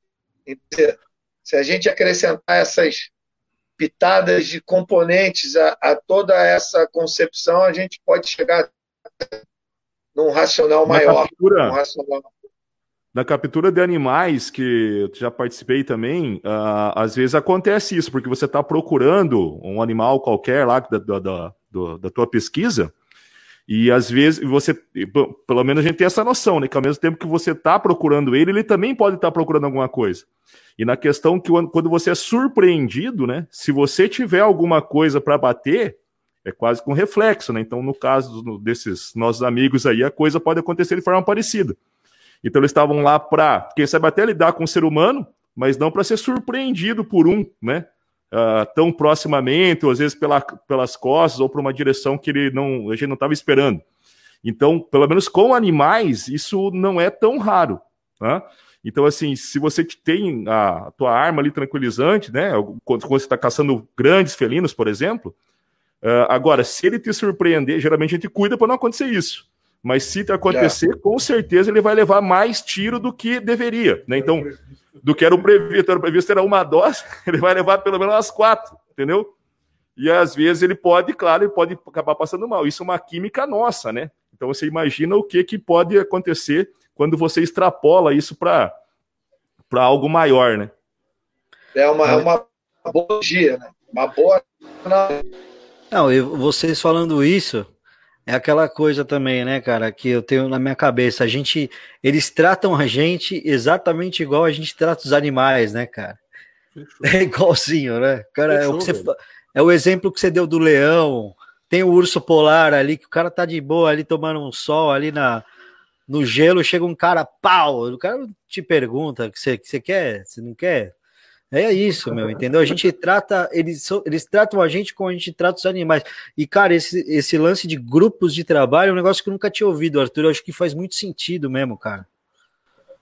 Se a gente acrescentar essas pitadas de componentes a, a toda essa concepção, a gente pode chegar num racional maior. Captura, um racional... Na captura de animais, que eu já participei também, uh, às vezes acontece isso, porque você está procurando um animal qualquer lá da, da, da, da tua pesquisa, e às vezes você, pelo menos a gente tem essa noção, né? Que ao mesmo tempo que você está procurando ele, ele também pode estar tá procurando alguma coisa. E na questão que quando você é surpreendido, né? Se você tiver alguma coisa para bater, é quase com reflexo, né? Então, no caso desses nossos amigos aí, a coisa pode acontecer de forma parecida. Então, eles estavam lá para, quem sabe, até lidar com o ser humano, mas não para ser surpreendido por um, né? Uh, tão proximamente, ou às vezes pela, pelas costas, ou para uma direção que ele não, a gente não estava esperando. Então, pelo menos com animais, isso não é tão raro. Né? Então, assim, se você tem a tua arma ali tranquilizante, né? Quando, você está caçando grandes felinos, por exemplo, uh, agora, se ele te surpreender, geralmente a gente cuida para não acontecer isso. Mas se te acontecer, é. com certeza ele vai levar mais tiro do que deveria. Né? Então, do que era o previsto. Era o previsto era uma dose, ele vai levar pelo menos umas quatro, entendeu? E às vezes ele pode, claro, ele pode acabar passando mal. Isso é uma química nossa, né? Então você imagina o que, que pode acontecer quando você extrapola isso para algo maior, né? É uma, é uma boa dia, né? Uma boa. Não, eu, vocês falando isso, é aquela coisa também, né, cara, que eu tenho na minha cabeça. A gente, eles tratam a gente exatamente igual a gente trata os animais, né, cara? Fechou. É igualzinho, né? Cara, Fechou, é, o você, é o exemplo que você deu do leão. Tem o urso polar ali, que o cara tá de boa ali tomando um sol ali na, no gelo, chega um cara, pau, o cara te pergunta que você, que você quer, você não quer? É isso, meu, entendeu? A gente trata, eles, eles tratam a gente como a gente trata os animais. E, cara, esse, esse lance de grupos de trabalho é um negócio que eu nunca tinha ouvido, Arthur. Eu acho que faz muito sentido mesmo, cara.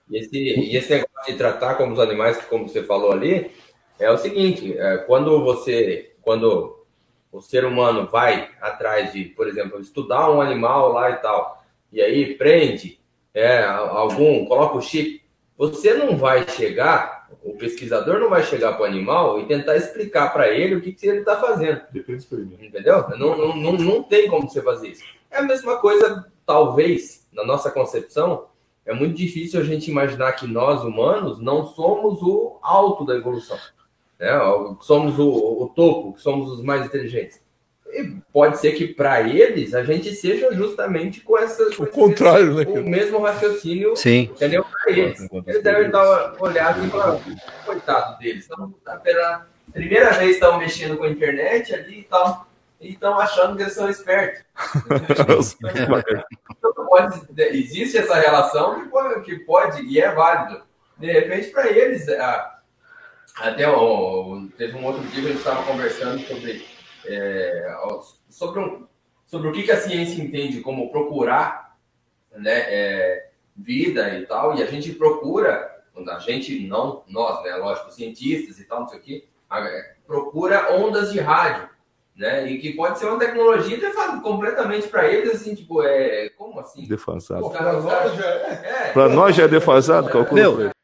E esse, e esse negócio de tratar como os animais, que como você falou ali, é o seguinte: é, quando você, quando o ser humano vai atrás de, por exemplo, estudar um animal lá e tal, e aí prende é, algum, coloca o chip, você não vai chegar o pesquisador não vai chegar para o animal e tentar explicar para ele o que, que ele está fazendo. Depende do Entendeu? Não, não, não, não tem como você fazer isso. É a mesma coisa, talvez, na nossa concepção, é muito difícil a gente imaginar que nós, humanos, não somos o alto da evolução. Né? Somos o, o topo, somos os mais inteligentes. E pode ser que para eles a gente seja justamente com essa. O contrário, né? O mesmo raciocínio, Sim. entendeu? Para eles. Eles devem estar olhando e falar, coitado deles. Então, pela primeira vez estão mexendo com a internet ali e tal. E estão achando que eles são espertos. então, pode, existe essa relação que pode, que pode e é válido. De repente, para eles, até o, teve um outro dia que a gente estava conversando sobre é, sobre, um, sobre o que, que a ciência entende como procurar né, é, vida e tal, e a gente procura, a gente não, nós, né, lógico, cientistas e tal, não sei o que, procura ondas de rádio, né, e que pode ser uma tecnologia defasada completamente para eles, assim, tipo, é, como assim? Defasado. Para nós, já é, é, nós já é defasado, calcula. Meu,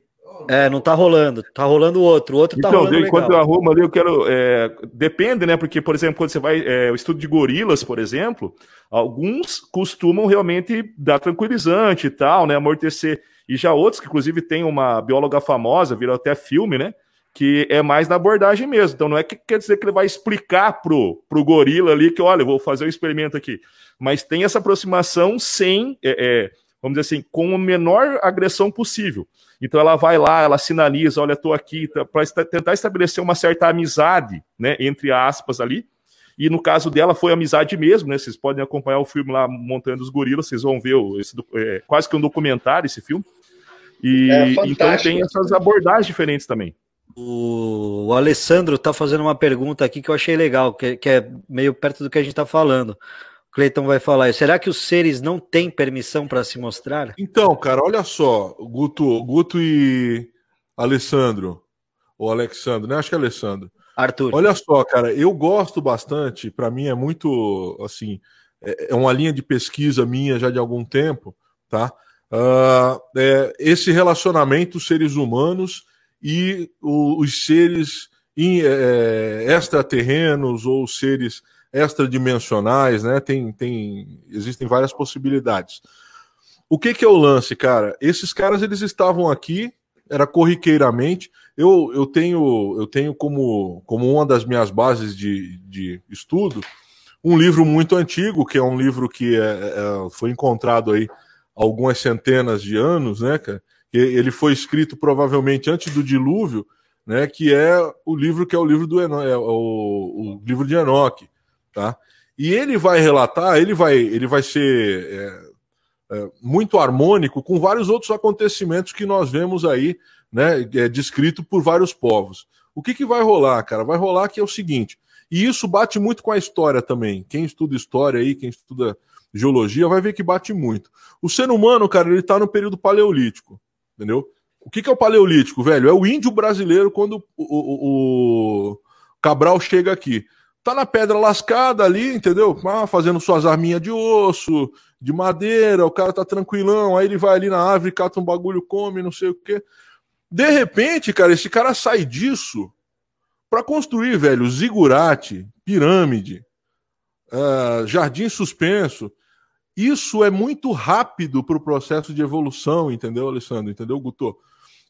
é, não tá rolando. Tá rolando o outro. O outro tá então, rolando enquanto legal. eu arrumo ali, eu quero. É, depende, né? Porque, por exemplo, quando você vai. É, o estudo de gorilas, por exemplo, alguns costumam realmente dar tranquilizante e tal, né? Amortecer. E já outros, que inclusive tem uma bióloga famosa, virou até filme, né? Que é mais na abordagem mesmo. Então não é que quer dizer que ele vai explicar pro, pro gorila ali que, olha, eu vou fazer um experimento aqui. Mas tem essa aproximação sem, é, é, vamos dizer assim, com a menor agressão possível. Então ela vai lá, ela sinaliza, olha, estou aqui, tá, para tentar estabelecer uma certa amizade, né, entre aspas ali. E no caso dela foi amizade mesmo, né? Vocês podem acompanhar o filme lá Montanha dos Gorilas, vocês vão ver esse, é, quase que um documentário esse filme. E é então tem essas abordagens diferentes também. O, o Alessandro está fazendo uma pergunta aqui que eu achei legal, que, que é meio perto do que a gente está falando. Cleiton vai falar. Será que os seres não têm permissão para se mostrar? Então, cara, olha só, Guto, Guto e Alessandro, ou Alexandre, né? Acho que é Alessandro. Arthur. Olha só, cara, eu gosto bastante, para mim é muito, assim, é, é uma linha de pesquisa minha já de algum tempo, tá? uh, é, esse relacionamento seres humanos e o, os seres in, é, extraterrenos ou seres extradimensionais, né? Tem, tem, existem várias possibilidades. O que, que é o lance, cara? Esses caras eles estavam aqui, era corriqueiramente. Eu, eu tenho eu tenho como, como uma das minhas bases de, de estudo um livro muito antigo, que é um livro que é, é, foi encontrado aí algumas centenas de anos, né, cara? Ele foi escrito provavelmente antes do dilúvio, né? Que é o livro que é o livro do Eno, é o, o, livro de Enoque, tá? E ele vai relatar, ele vai, ele vai ser é, é, muito harmônico com vários outros acontecimentos que nós vemos aí, né? É, descrito por vários povos. O que, que vai rolar, cara? Vai rolar que é o seguinte, e isso bate muito com a história também. Quem estuda história aí, quem estuda geologia, vai ver que bate muito. O ser humano, cara, ele tá no período paleolítico, entendeu? O que, que é o paleolítico, velho? É o índio brasileiro quando o, o, o Cabral chega aqui. Tá na pedra lascada ali, entendeu? Ah, fazendo suas arminhas de osso, de madeira, o cara tá tranquilão, aí ele vai ali na árvore, cata um bagulho, come, não sei o quê. De repente, cara, esse cara sai disso para construir, velho, zigurate, pirâmide, uh, jardim suspenso. Isso é muito rápido para o processo de evolução, entendeu, Alessandro? Entendeu, Guto?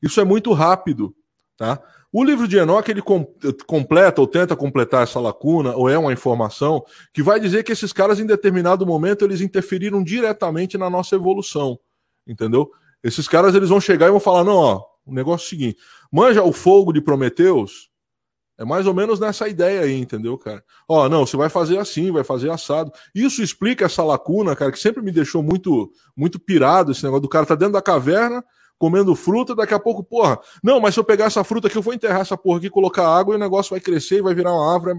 Isso é muito rápido, tá? O livro de Enoch ele com, completa ou tenta completar essa lacuna, ou é uma informação que vai dizer que esses caras, em determinado momento, eles interferiram diretamente na nossa evolução, entendeu? Esses caras eles vão chegar e vão falar: não, ó, o negócio é o seguinte: manja o fogo de Prometeus, é mais ou menos nessa ideia aí, entendeu, cara? Ó, não, você vai fazer assim, vai fazer assado. Isso explica essa lacuna, cara, que sempre me deixou muito muito pirado esse negócio do cara tá dentro da caverna comendo fruta, daqui a pouco, porra, não, mas se eu pegar essa fruta aqui, eu vou enterrar essa porra aqui, colocar água e o negócio vai crescer e vai virar uma árvore.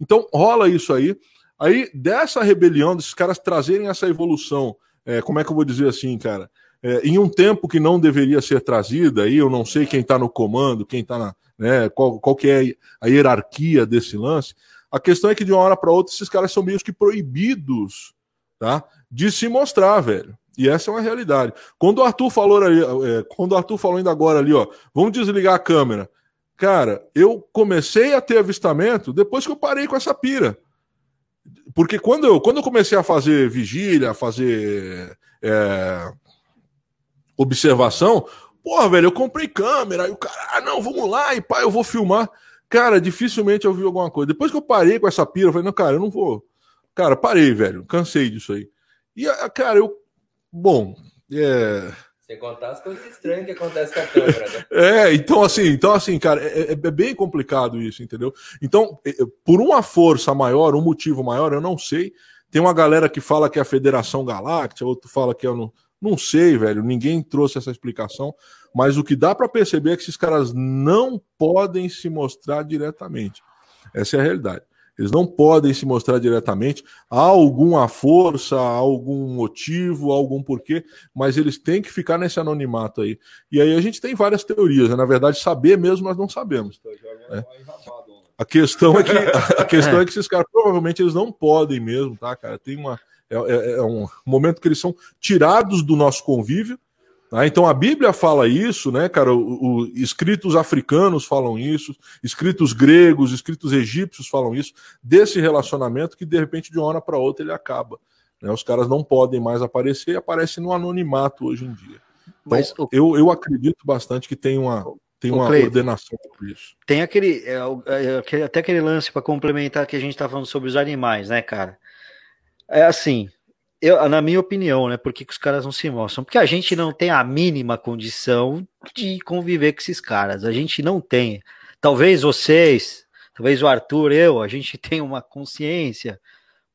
Então rola isso aí. Aí dessa rebelião, desses caras trazerem essa evolução, é, como é que eu vou dizer assim, cara? É, em um tempo que não deveria ser trazida, aí eu não sei quem está no comando, quem está na, né? Qual, qual que é a hierarquia desse lance? A questão é que de uma hora para outra esses caras são meio que proibidos, tá? De se mostrar, velho. E essa é uma realidade. Quando o Arthur falou ali, é, quando o Arthur falou ainda agora ali, ó, vamos desligar a câmera. Cara, eu comecei a ter avistamento depois que eu parei com essa pira. Porque quando eu, quando eu comecei a fazer vigília, a fazer é, observação, Porra, velho, eu comprei câmera, e o cara, ah, não, vamos lá, e pá, eu vou filmar. Cara, dificilmente eu vi alguma coisa. Depois que eu parei com essa pira, eu falei, não, cara, eu não vou. Cara, parei, velho, cansei disso aí. E, cara, eu. Bom, é. Sem contar as coisas estranhas que acontecem com a câmera, né? É, então assim, então assim, cara, é, é, é bem complicado isso, entendeu? Então, é, é, por uma força maior, um motivo maior, eu não sei. Tem uma galera que fala que é a Federação Galáctica, outro fala que é no, não sei, velho, ninguém trouxe essa explicação, mas o que dá para perceber é que esses caras não podem se mostrar diretamente. Essa é a realidade. Eles não podem se mostrar diretamente. Há alguma força, há algum motivo, há algum porquê, mas eles têm que ficar nesse anonimato aí. E aí a gente tem várias teorias. Né? Na verdade, saber mesmo nós não sabemos. É. A questão é que a questão é que esses caras provavelmente eles não podem mesmo, tá, cara? Tem uma é, é, é um momento que eles são tirados do nosso convívio. Tá? Então a Bíblia fala isso, né, cara? O, o, escritos africanos falam isso, escritos gregos, escritos egípcios falam isso, desse relacionamento que de repente de uma hora para outra ele acaba. Né? Os caras não podem mais aparecer e aparecem no anonimato hoje em dia. Então, Mas, eu, eu acredito bastante que tem uma, tem uma ordenação por isso. Tem aquele, é, é, até aquele lance para complementar que a gente está falando sobre os animais, né, cara? É assim, eu, na minha opinião, né? Por que, que, os caras não se mostram? Porque a gente não tem a mínima condição de conviver com esses caras. A gente não tem. Talvez vocês, talvez o Arthur, eu, a gente tem uma consciência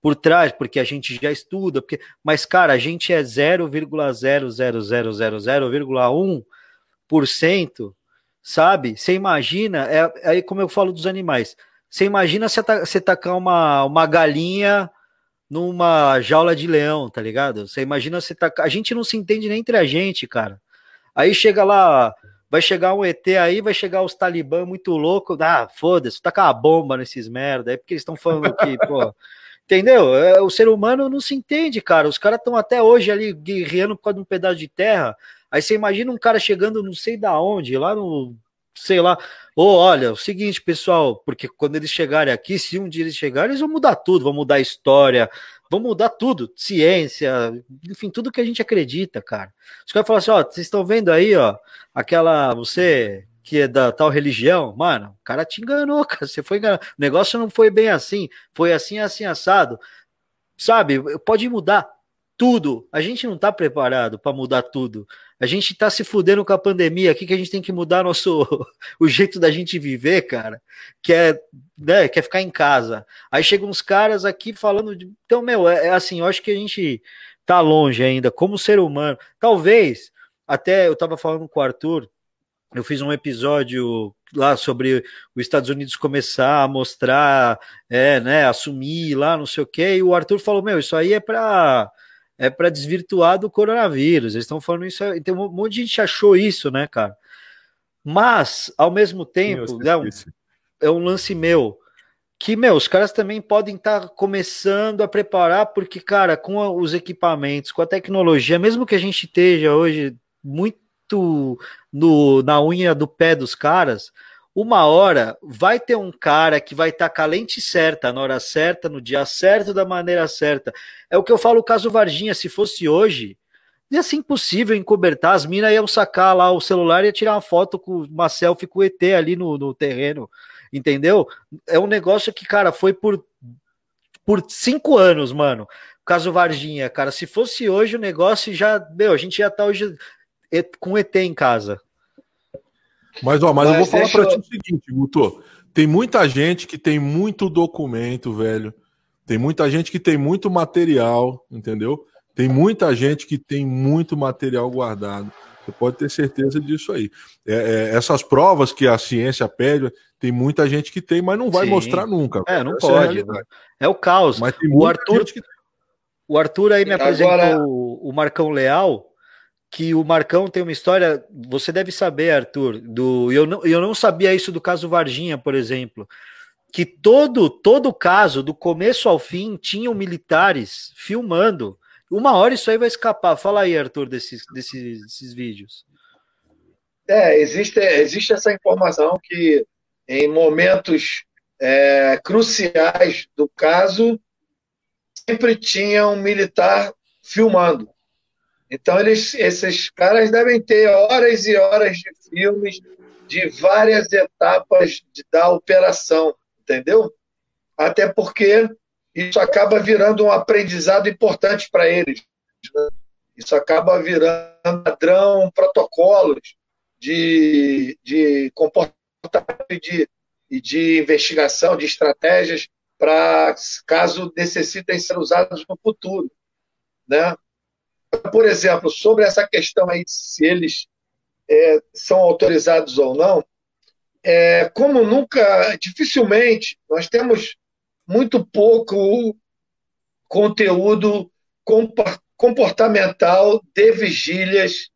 por trás, porque a gente já estuda, porque, mas, cara, a gente é 0,00000,1%, sabe? Você imagina, é, é como eu falo dos animais. Você imagina você, você tacar uma, uma galinha numa jaula de leão, tá ligado? Você imagina você tá. A gente não se entende nem entre a gente, cara. Aí chega lá, vai chegar um ET aí, vai chegar os talibã muito louco. Ah, foda-se, tacar a bomba nesses merda. É porque eles estão falando que, pô. Entendeu? É, o ser humano não se entende, cara. Os caras estão até hoje ali guerreando por causa de um pedaço de terra. Aí você imagina um cara chegando não sei da onde, lá no. Sei lá. Ou olha, é o seguinte, pessoal, porque quando eles chegarem aqui, se um dia eles chegarem, eles vão mudar tudo, vão mudar a história, vão mudar tudo, ciência, enfim, tudo que a gente acredita, cara. Os caras falam assim, ó, vocês estão vendo aí, ó, aquela, você que é da tal religião, mano, o cara te enganou, cara, você foi enganado. O negócio não foi bem assim, foi assim, assim, assado. Sabe, pode mudar tudo. A gente não tá preparado para mudar tudo. A gente tá se fudendo com a pandemia aqui que a gente tem que mudar nosso o jeito da gente viver, cara. Que é, né, quer ficar em casa. Aí chegam uns caras aqui falando de, então, meu, é, é assim, eu acho que a gente tá longe ainda como ser humano. Talvez até eu tava falando com o Arthur eu fiz um episódio lá sobre os Estados Unidos começar a mostrar, é, né, assumir lá, não sei o quê, e o Arthur falou, meu, isso aí é para é para desvirtuar do coronavírus. Eles estão falando isso, então um monte de gente achou isso, né, cara? Mas, ao mesmo tempo, né, um, é um lance meu, que, meu, os caras também podem estar tá começando a preparar, porque, cara, com os equipamentos, com a tecnologia, mesmo que a gente esteja hoje muito muito no, na unha do pé dos caras, uma hora vai ter um cara que vai estar com a lente certa, na hora certa, no dia certo, da maneira certa. É o que eu falo o caso Varginha, se fosse hoje, ia ser impossível encobertar, as minas iam sacar lá o celular e ia tirar uma foto com uma selfie com o ET ali no, no terreno, entendeu? É um negócio que, cara, foi por, por cinco anos, mano. Caso Varginha, cara, se fosse hoje o negócio já, meu, a gente já tá hoje com ET em casa. Mas, ó, mas, mas eu vou falar para ti o seguinte, Guto. Tem muita gente que tem muito documento, velho. Tem muita gente que tem muito material, entendeu? Tem muita gente que tem muito material guardado. Você pode ter certeza disso aí. É, é, essas provas que a ciência pede, tem muita gente que tem, mas não vai Sim. mostrar nunca. É, não Essa pode. É, é, o caos. Mas o Arthur, que... o Arthur aí me apresentou Agora... o Marcão Leal, que o Marcão tem uma história, você deve saber, Arthur, do eu não, eu não sabia isso do caso Varginha, por exemplo, que todo todo caso, do começo ao fim, tinham militares filmando. Uma hora isso aí vai escapar. Fala aí, Arthur, desses, desses, desses vídeos. É, existe, existe essa informação que em momentos é, cruciais do caso sempre tinha um militar filmando. Então, eles, esses caras devem ter horas e horas de filmes de várias etapas de, da operação, entendeu? Até porque isso acaba virando um aprendizado importante para eles. Né? Isso acaba virando padrão, protocolos de, de comportamento e de, de investigação, de estratégias para caso necessitem ser usados no futuro. Né? Por exemplo, sobre essa questão aí, se eles é, são autorizados ou não, é, como nunca, dificilmente, nós temos muito pouco conteúdo comportamental de vigílias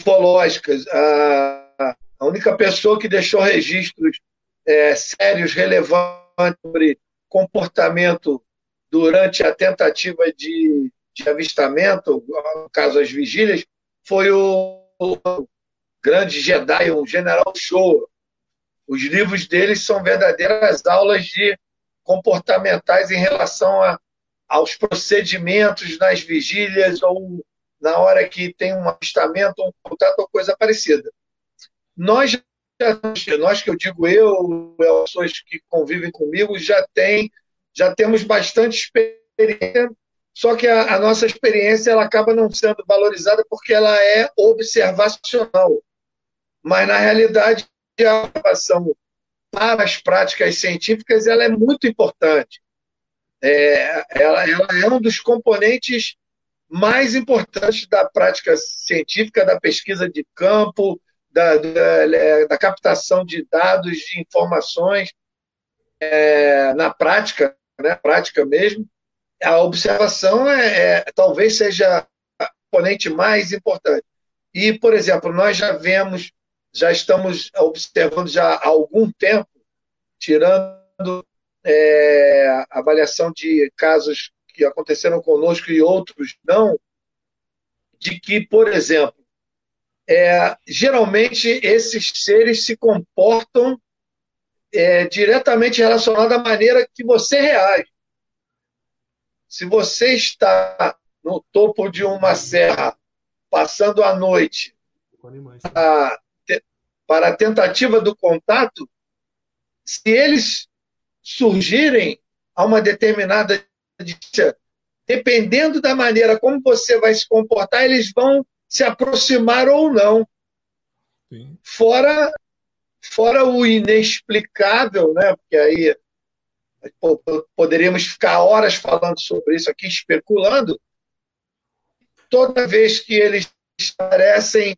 ufológicas. A, única pessoa que deixou registros é, sérios, relevantes sobre comportamento durante a tentativa de de avistamento, no caso as vigílias, foi o, o grande Jedi, o General Show. Os livros deles são verdadeiras aulas de comportamentais em relação a, aos procedimentos nas vigílias ou na hora que tem um avistamento, um contato ou coisa parecida. Nós, nós que eu digo eu, pessoas que convivem comigo, já tem, já temos bastante experiência só que a, a, nossa experiência ela acaba não sendo valorizada porque ela é observacional. Mas, na realidade, a observação para as práticas científicas ela é muito importante. É, ela, ela é um dos componentes mais importantes da prática científica, da pesquisa de campo, da, da, da captação de dados, de informações é, na prática, né, prática mesmo a observação é, é, talvez seja a componente mais importante. E, por exemplo, nós já vemos, já estamos observando já há algum tempo, tirando é, avaliação de casos que aconteceram conosco e outros não, de que, por exemplo, é, geralmente esses seres se comportam é, diretamente relacionado à maneira que você reage. Se você está no topo de uma serra, passando a noite, a, para a tentativa do contato, se eles surgirem a uma determinada distância, dependendo da maneira como você vai se comportar, eles vão se aproximar ou não. Sim. Fora fora o inexplicável, né? Porque aí poderíamos ficar horas falando sobre isso aqui, especulando. Toda vez que eles aparecem,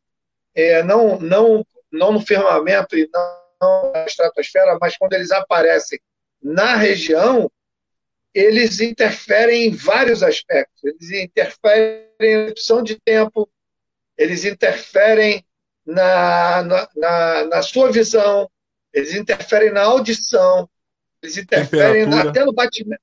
é, não, não, não no firmamento e não na estratosfera, mas quando eles aparecem na região, eles interferem em vários aspectos. Eles interferem na opção de tempo, eles interferem na, na, na, na sua visão, eles interferem na audição, eles interferem até no batimento,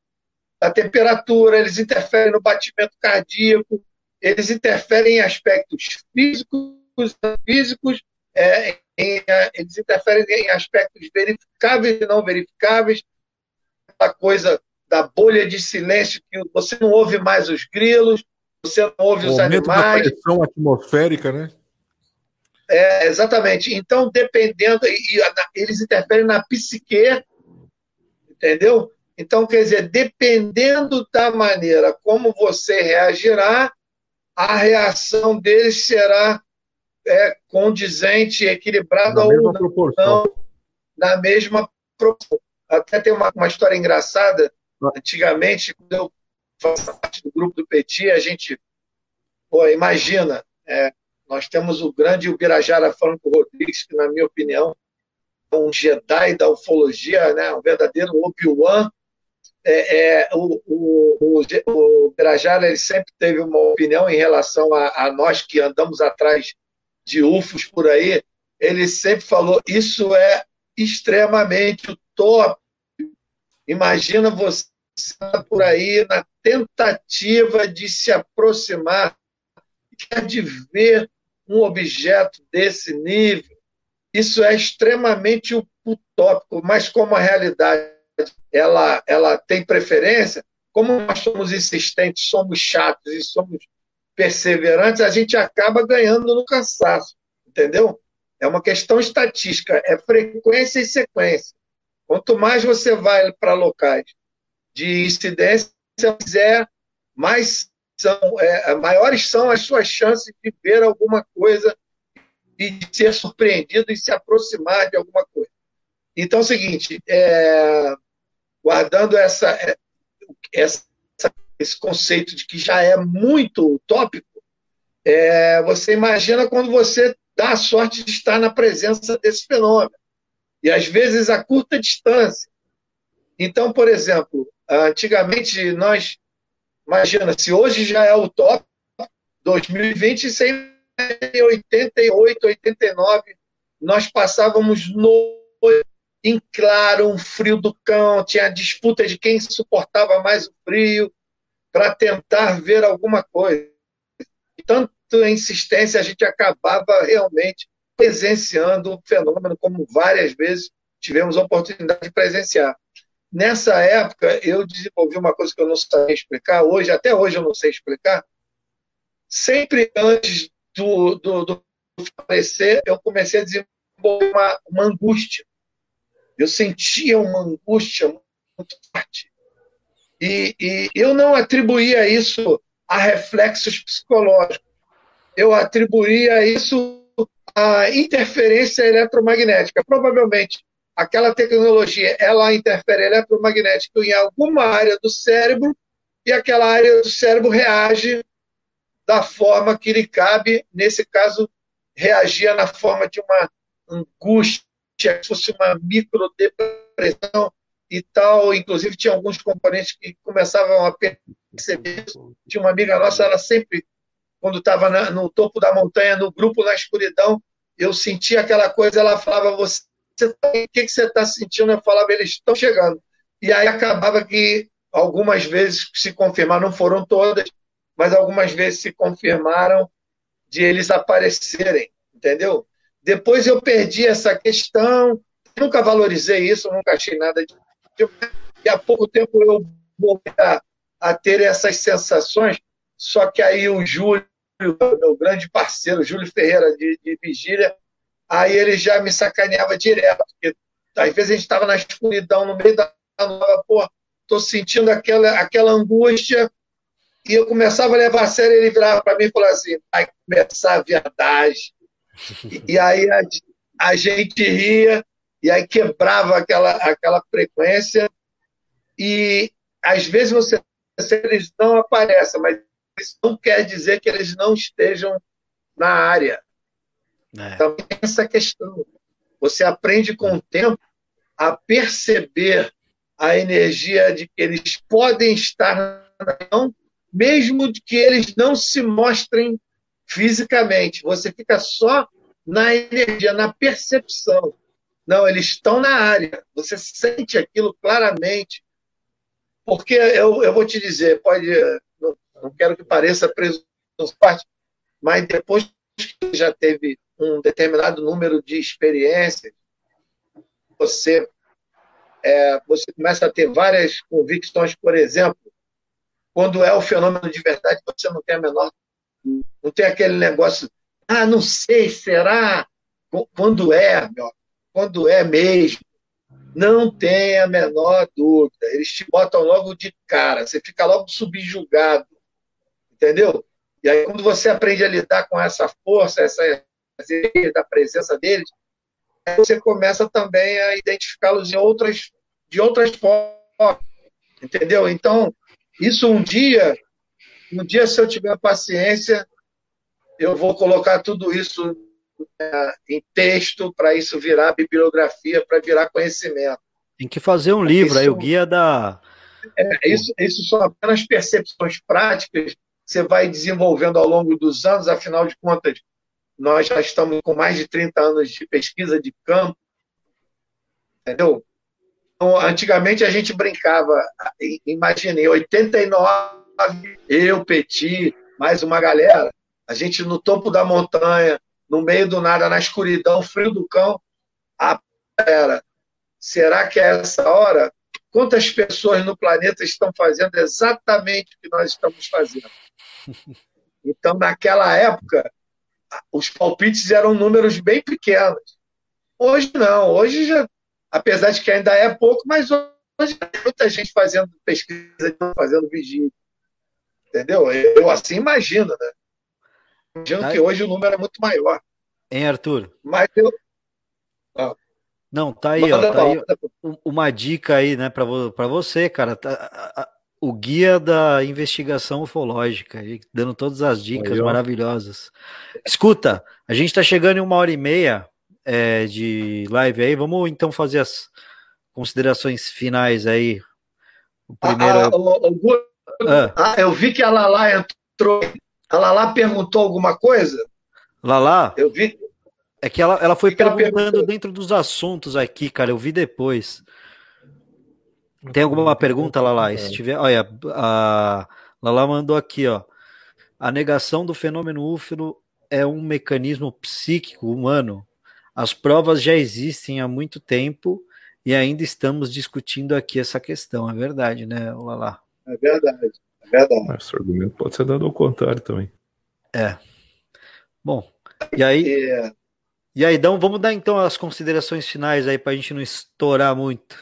na temperatura, eles interferem no batimento cardíaco, eles interferem em aspectos físicos, físicos é, em, eles interferem em aspectos verificáveis e não verificáveis, a coisa da bolha de silêncio que você não ouve mais os grilos, você não ouve o os animais. Da pressão atmosférica, né? É, exatamente. Então, dependendo, e, e, eles interferem na psique, entendeu? Então, quer dizer, dependendo da maneira como você reagirá, a reação deles será é, condizente, equilibrada ou não, proporção. na mesma proporção. Até tem uma, uma história engraçada. Antigamente, quando eu faço parte do grupo do Petit, a gente, pô, imagina, é, nós temos o grande Ubirajara Franco Rodrigues, que, na minha opinião, um Jedi da ufologia, né? um verdadeiro Obi-Wan. É, é, o, o, o, o Ubirajara ele sempre teve uma opinião em relação a, a nós que andamos atrás de UFOs por aí. Ele sempre falou: isso é extremamente top. Imagina você por aí na tentativa de se aproximar, de ver um objeto desse nível, isso é extremamente utópico, mas como a realidade ela, ela tem preferência, como nós somos insistentes, somos chatos e somos perseverantes, a gente acaba ganhando no cansaço, entendeu? É uma questão estatística, é frequência e sequência. Quanto mais você vai para locais de incidência, mais são, é, maiores são as suas chances de ver alguma coisa de ser surpreendido e se aproximar de alguma coisa. Então é o seguinte, é, guardando essa, é, essa, esse conceito de que já é muito utópico, é, você imagina quando você dá a sorte de estar na presença desse fenômeno. E às vezes a curta distância. Então, por exemplo, antigamente nós Imagina, se hoje já é o top, 2020, isso em 88, 89, nós passávamos no em claro, um frio do cão, tinha disputa de quem suportava mais o frio para tentar ver alguma coisa. Tanto insistência, a gente acabava realmente presenciando o fenômeno, como várias vezes tivemos a oportunidade de presenciar. Nessa época, eu desenvolvi uma coisa que eu não sabia explicar, hoje, até hoje eu não sei explicar. Sempre antes do, do, do aparecer, eu comecei a desenvolver uma, uma angústia. Eu sentia uma angústia muito forte. E, e eu não atribuía isso a reflexos psicológicos. Eu atribuía isso à interferência eletromagnética. Provavelmente aquela tecnologia ela interfere eletromagnética em alguma área do cérebro e aquela área do cérebro reage da forma que lhe cabe, nesse caso, reagia na forma de uma angústia, se fosse uma microdepressão e tal. Inclusive, tinha alguns componentes que começavam a perceber. Tinha uma amiga nossa, ela sempre, quando estava no topo da montanha, no grupo na escuridão, eu sentia aquela coisa, ela falava, você tá, o que, que você está sentindo? Eu falava, eles estão chegando. E aí acabava que algumas vezes se confirmaram, não foram todas, mas algumas vezes se confirmaram de eles aparecerem, entendeu? Depois eu perdi essa questão, nunca valorizei isso, nunca achei nada de. E há pouco tempo eu voltei a, a ter essas sensações, só que aí o Júlio, meu grande parceiro, Júlio Ferreira de, de Vigília, aí ele já me sacaneava direto, porque às vezes a gente estava na escuridão, no meio da nova, pô, tô sentindo aquela, aquela angústia, e eu começava a levar a sério, ele virava para mim e falava assim, vai começar a viadagem. E, e aí a, a, gente ria, e aí quebrava aquela, aquela frequência, e às vezes você, eles não aparecem, mas isso não quer dizer que eles não estejam na área. É. Então, essa questão. Você aprende com o tempo a perceber a energia de que eles podem estar na região, mesmo que eles não se mostrem fisicamente. Você fica só na energia, na percepção. Não, eles estão na área. Você sente aquilo claramente. Porque eu, eu vou te dizer, pode, não, não quero que pareça preso mas depois que já teve um determinado número de experiências, você é, você começa a ter várias convicções, por exemplo, quando é o fenômeno de verdade, você não tem a menor. Não tem aquele negócio, ah, não sei, será? Quando é, meu, quando é mesmo, não tem a menor dúvida. Eles te botam logo de cara, você fica logo subjugado, entendeu? E aí, quando você aprende a lidar com essa força, essa da presença deles, você começa também a identificá-los de outras, de outras formas, entendeu? Então, isso um dia, um dia, se eu tiver paciência, eu vou colocar tudo isso é, em texto para isso virar bibliografia, para virar conhecimento. Tem que fazer um livro, isso, aí o guia da. É, isso, isso são apenas percepções práticas você vai desenvolvendo ao longo dos anos, afinal de contas, nós já estamos com mais de 30 anos de pesquisa de campo, entendeu? Então, antigamente a gente brincava, imaginei, 89, eu, Petit, mais uma galera, a gente no topo da montanha, no meio do nada, na escuridão, frio do cão, a era, será que é essa hora? Quantas pessoas no planeta estão fazendo exatamente o que nós estamos fazendo? Então, naquela época, os palpites eram números bem pequenos. Hoje não, hoje já, apesar de que ainda é pouco, mas hoje tem muita gente fazendo pesquisa, fazendo vigília. Entendeu? Eu assim imagino, né? Imagino tá. que hoje o número é muito maior. Hein, Arthur? Mas eu. Ah. Não, tá aí, ó, tá aí uma dica aí, né, para você, cara. Tá, o guia da investigação ufológica, dando todas as dicas maravilhosas. Escuta, a gente está chegando em uma hora e meia é, de live aí. Vamos então fazer as considerações finais aí. O primeiro. Ah, o, o, ah. ah, eu vi que a Lala entrou. A Lala perguntou alguma coisa? Lala? Eu vi. É que ela, ela foi perguntando ela dentro dos assuntos aqui, cara. Eu vi depois. Tem alguma pergunta, Lala? Se tiver, olha, a Lala mandou aqui, ó. A negação do fenômeno UFO é um mecanismo psíquico humano. As provas já existem há muito tempo e ainda estamos discutindo aqui essa questão. É verdade, né, Lala? É verdade, é verdade. Esse argumento pode ser dado ao contrário também. É. Bom, e aí? É... E aí, então, vamos dar então as considerações finais aí para a gente não estourar muito.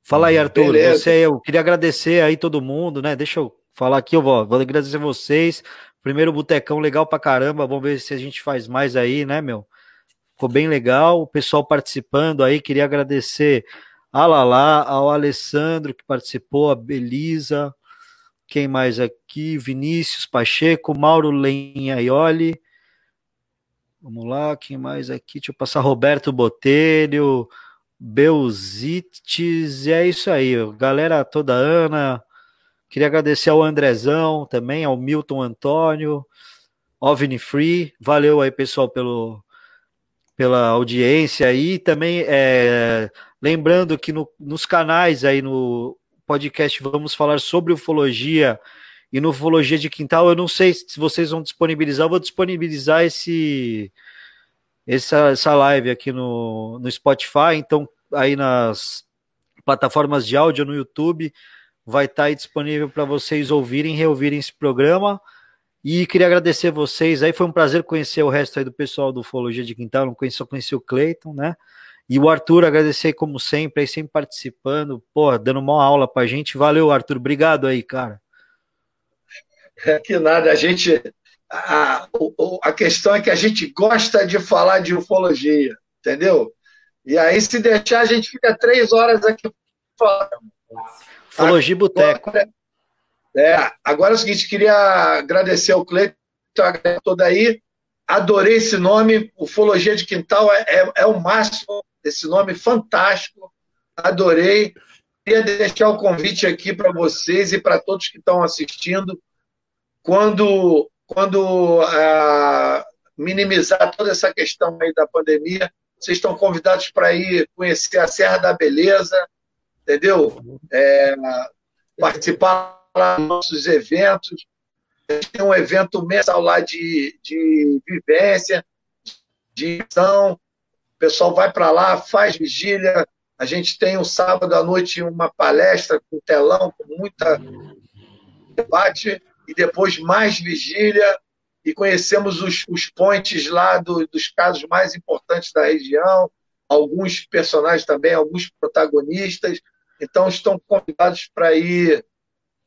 Fala aí, Arthur. Beleza. Você, eu queria agradecer aí todo mundo, né? Deixa eu falar aqui, eu vou, vou agradecer vocês. Primeiro botecão legal pra caramba. Vamos ver se a gente faz mais aí, né, meu? Ficou bem legal. O pessoal participando aí. Queria agradecer a Lala, ao Alessandro que participou, a Belisa. Quem mais aqui? Vinícius Pacheco, Mauro Lenhaioli. Vamos lá, quem mais aqui? Deixa eu passar Roberto Botelho. Belzites, e é isso aí, galera toda, Ana, queria agradecer ao Andrezão também, ao Milton Antônio, OVNI Free, valeu aí pessoal pelo, pela audiência e também é, lembrando que no, nos canais aí no podcast vamos falar sobre ufologia e no ufologia de quintal. Eu não sei se vocês vão disponibilizar, eu vou disponibilizar esse essa, essa live aqui no, no Spotify, então aí nas plataformas de áudio no YouTube vai estar disponível para vocês ouvirem, reouvirem esse programa. E queria agradecer vocês aí, foi um prazer conhecer o resto aí do pessoal do Ufologia de Quintal, não conheci, só conheci o Cleiton, né? E o Arthur, agradecer como sempre, aí sempre participando, pô, dando uma aula pra gente. Valeu, Arthur, obrigado aí, cara. É que nada, a gente. A, a questão é que a gente gosta de falar de ufologia, entendeu? E aí, se deixar, a gente fica três horas aqui falando. Ufologia Boteco. É, agora é o seguinte, queria agradecer ao Cleiton, toda aí. Adorei esse nome, Ufologia de Quintal é, é, é o máximo, esse nome fantástico. Adorei. Queria deixar o convite aqui para vocês e para todos que estão assistindo. Quando, quando ah, minimizar toda essa questão aí da pandemia, vocês estão convidados para ir conhecer a Serra da Beleza, entendeu? É, participar nossos eventos. Tem um evento mensal lá de, de vivência, de ação. O pessoal vai para lá, faz vigília. A gente tem um sábado à noite uma palestra com telão, com muita debate, e depois mais vigília. E conhecemos os, os pontes lá do, dos casos mais importantes da região, alguns personagens também, alguns protagonistas. Então, estão convidados para ir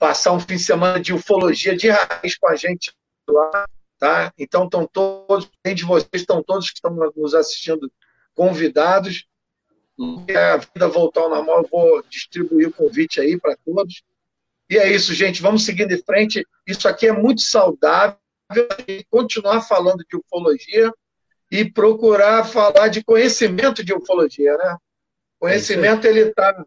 passar um fim de semana de ufologia de raiz com a gente lá, tá? Então estão todos, além de vocês, estão todos que estão nos assistindo convidados. E a vida voltar ao normal, eu vou distribuir o convite aí para todos. E é isso, gente. Vamos seguindo em frente. Isso aqui é muito saudável. Continuar falando de ufologia e procurar falar de conhecimento de ufologia, né? Conhecimento, é ele está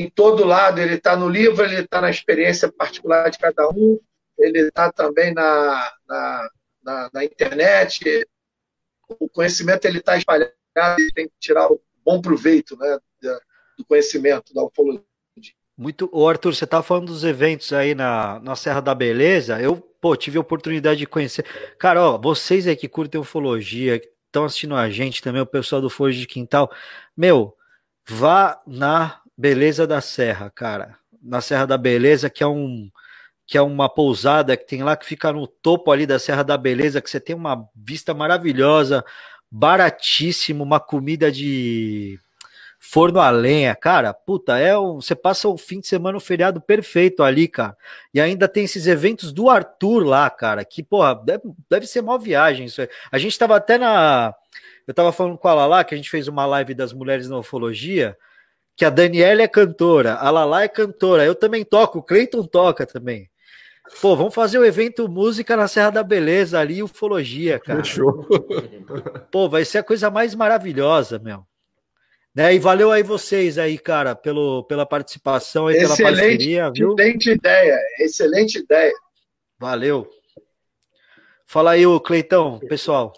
em todo lado. Ele está no livro, ele está na experiência particular de cada um, ele está também na, na, na, na, internet. O conhecimento ele está espalhado, tem que tirar o bom proveito né, do conhecimento, da ufologia. Muito, o Arthur, você estava falando dos eventos aí na, na Serra da Beleza. Eu, pô, tive a oportunidade de conhecer. Cara, vocês aí que curtem ufologia, que estão assistindo a gente também, o pessoal do Folha de Quintal, meu, vá na Beleza da Serra, cara. Na Serra da Beleza, que é um que é uma pousada que tem lá que fica no topo ali da Serra da Beleza, que você tem uma vista maravilhosa, baratíssimo, uma comida de forno a lenha, cara, puta, é um, você passa o fim de semana, o feriado perfeito ali, cara. E ainda tem esses eventos do Arthur lá, cara, que, porra, deve, deve ser uma viagem isso aí. A gente tava até na. Eu tava falando com a Lala, que a gente fez uma live das mulheres na ufologia que a Daniela é cantora, a Lala é cantora, eu também toco, o Cleiton toca também. Pô, vamos fazer o um evento Música na Serra da Beleza ali, ufologia, cara. Fechou. Pô, vai ser a coisa mais maravilhosa, meu. Né? E valeu aí vocês aí, cara, pelo, pela participação e pela parceria, viu? Excelente ideia, excelente ideia. Valeu. Fala aí, o Cleitão, pessoal.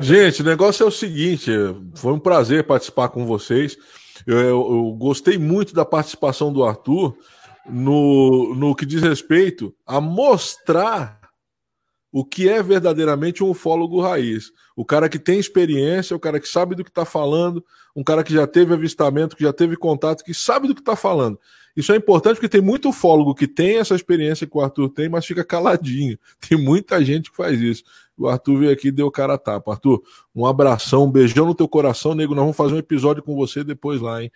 Gente, o negócio é o seguinte, foi um prazer participar com vocês. Eu, eu, gostei muito da participação do Arthur no, no que diz respeito a mostrar o que é verdadeiramente um ufólogo raiz. O cara que tem experiência, o cara que sabe do que está falando, um cara que já teve avistamento, que já teve contato, que sabe do que está falando. Isso é importante porque tem muito ufólogo que tem essa experiência que o Arthur tem, mas fica caladinho. Tem muita gente que faz isso. O Arthur veio aqui e deu cara a tapa. Arthur, um abração, um beijão no teu coração, nego. Nós vamos fazer um episódio com você depois lá, hein?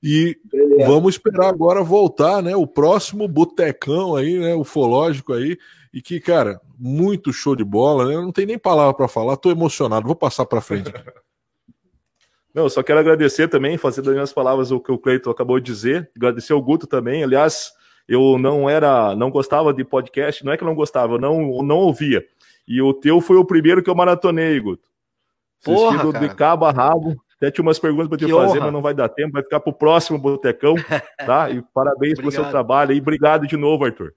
E vamos esperar agora voltar, né? O próximo botecão aí, né? Ufológico aí. E que, cara, muito show de bola, né? Não tem nem palavra para falar, tô emocionado. Vou passar para frente. Não, só quero agradecer também, fazer das minhas palavras o que o Cleiton acabou de dizer. Agradecer ao Guto também. Aliás, eu não era, não gostava de podcast, não é que eu não gostava, eu não, eu não ouvia. E o teu foi o primeiro que eu maratonei, Guto. Porra, cara. de cabo a rabo. Até tinha umas perguntas para te que fazer, honra. mas não vai dar tempo. Vai ficar para o próximo Botecão, tá? E parabéns pelo seu trabalho. E obrigado de novo, Arthur.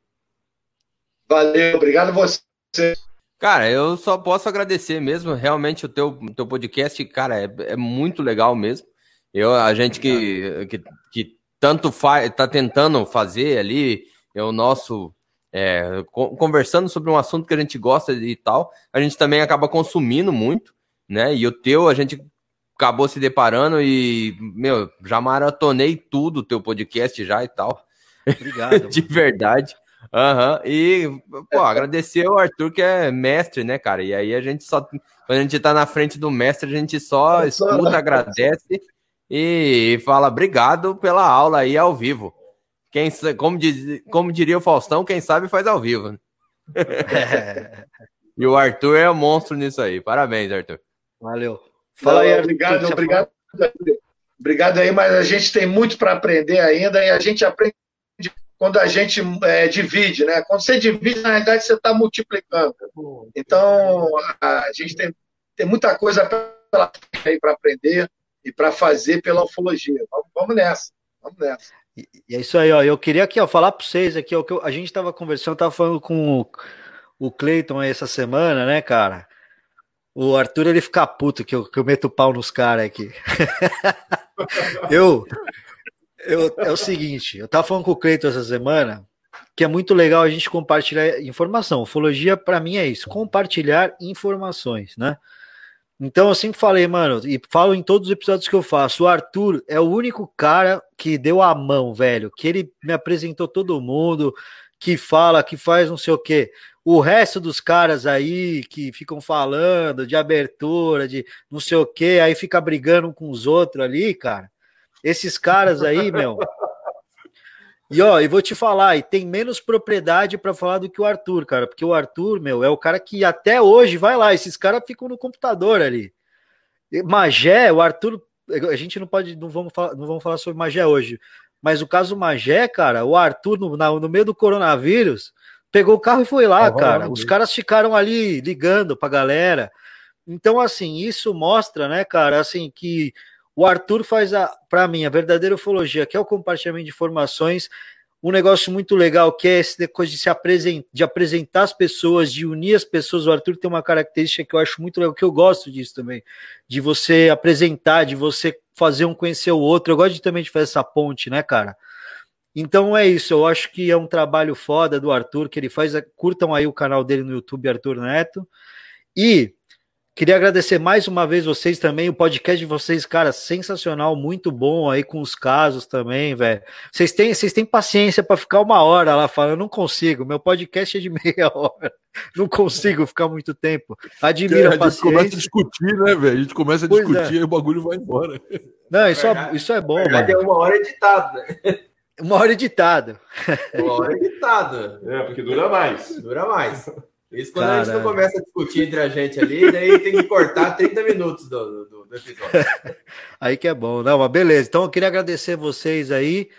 Valeu, obrigado a você. Cara, eu só posso agradecer mesmo. Realmente o teu, teu podcast, cara, é, é muito legal mesmo. Eu, a gente que, que, que tanto faz, tá tentando fazer ali, é o nosso é, conversando sobre um assunto que a gente gosta e tal, a gente também acaba consumindo muito, né? E o teu, a gente acabou se deparando e, meu, já maratonei tudo o teu podcast já e tal. Obrigado. De verdade. Uhum. E, pô, agradecer o Arthur, que é mestre, né, cara? E aí a gente só. Quando a gente tá na frente do mestre, a gente só escuta, agradece e fala obrigado pela aula aí ao vivo. Quem, como, diz, como diria o Faustão, quem sabe faz ao vivo. É. e o Arthur é um monstro nisso aí. Parabéns, Arthur. Valeu. Fala aí, obrigado, obrigado. Obrigado aí, mas a gente tem muito para aprender ainda e a gente aprende quando a gente é, divide, né? Quando você divide, na realidade, você está multiplicando. Então, a gente tem, tem muita coisa para aprender e para fazer pela ufologia. Vamos, vamos, nessa, vamos nessa. E, é isso aí, ó. Eu queria aqui, ó, falar para vocês aqui, ó, que a gente estava conversando, estava falando com o, o Cleiton essa semana, né, cara? O Arthur ele fica puto que eu, que eu meto pau nos caras aqui. eu, eu, é o seguinte, eu tava falando com o Cleiton essa semana que é muito legal a gente compartilhar informação. Ufologia, para mim, é isso: compartilhar informações, né? Então eu sempre falei, mano, e falo em todos os episódios que eu faço, o Arthur é o único cara que deu a mão, velho, que ele me apresentou todo mundo, que fala, que faz não sei o quê. O resto dos caras aí que ficam falando de abertura, de não sei o quê, aí fica brigando com os outros ali, cara. Esses caras aí, meu. E ó, e vou te falar, e tem menos propriedade para falar do que o Arthur, cara, porque o Arthur, meu, é o cara que até hoje vai lá, esses caras ficam no computador ali. Magé, o Arthur, a gente não pode, não vamos falar, não vamos falar sobre Magé hoje, mas o caso Magé, cara, o Arthur no, no meio do coronavírus pegou o carro e foi lá, cara. Os caras ficaram ali ligando pra galera. Então, assim, isso mostra, né, cara, assim, que o Arthur faz, para mim, a verdadeira ufologia, que é o compartilhamento de informações, um negócio muito legal, que é essa coisa de se apresentar, de apresentar as pessoas, de unir as pessoas. O Arthur tem uma característica que eu acho muito legal, que eu gosto disso também, de você apresentar, de você fazer um conhecer o outro. Eu gosto de, também de fazer essa ponte, né, cara? Então é isso, eu acho que é um trabalho foda do Arthur, que ele faz. Curtam aí o canal dele no YouTube, Arthur Neto. E Queria agradecer mais uma vez vocês também, o podcast de vocês, cara, sensacional, muito bom aí com os casos também, velho. Vocês têm, vocês têm paciência para ficar uma hora lá falando, não consigo, meu podcast é de meia hora, não consigo ficar muito tempo. Admiro a, a paciência. A gente começa a discutir, né, velho? A gente começa a pois discutir é. e o bagulho vai embora. Não, isso, é, isso é bom, mano. É uma hora editado, né? Uma hora editado. Uma hora editado. É, porque dura mais. Dura mais. Isso quando Caramba. a gente não começa a discutir entre a gente ali, daí tem que cortar 30 minutos do, do, do episódio. aí que é bom, não, mas beleza. Então eu queria agradecer vocês aí,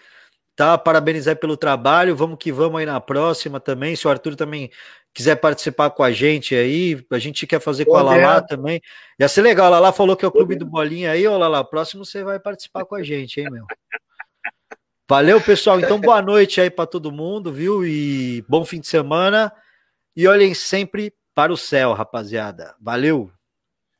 tá? Parabenizar pelo trabalho. Vamos que vamos aí na próxima também. Se o Arthur também quiser participar com a gente aí, a gente quer fazer com a Lala também. Ia ser legal. A Lala falou que é o clube do Bolinha aí, ô Lala. Próximo você vai participar com a gente, hein, meu? Valeu, pessoal. Então, boa noite aí para todo mundo, viu? E bom fim de semana. E olhem sempre para o céu, rapaziada. Valeu!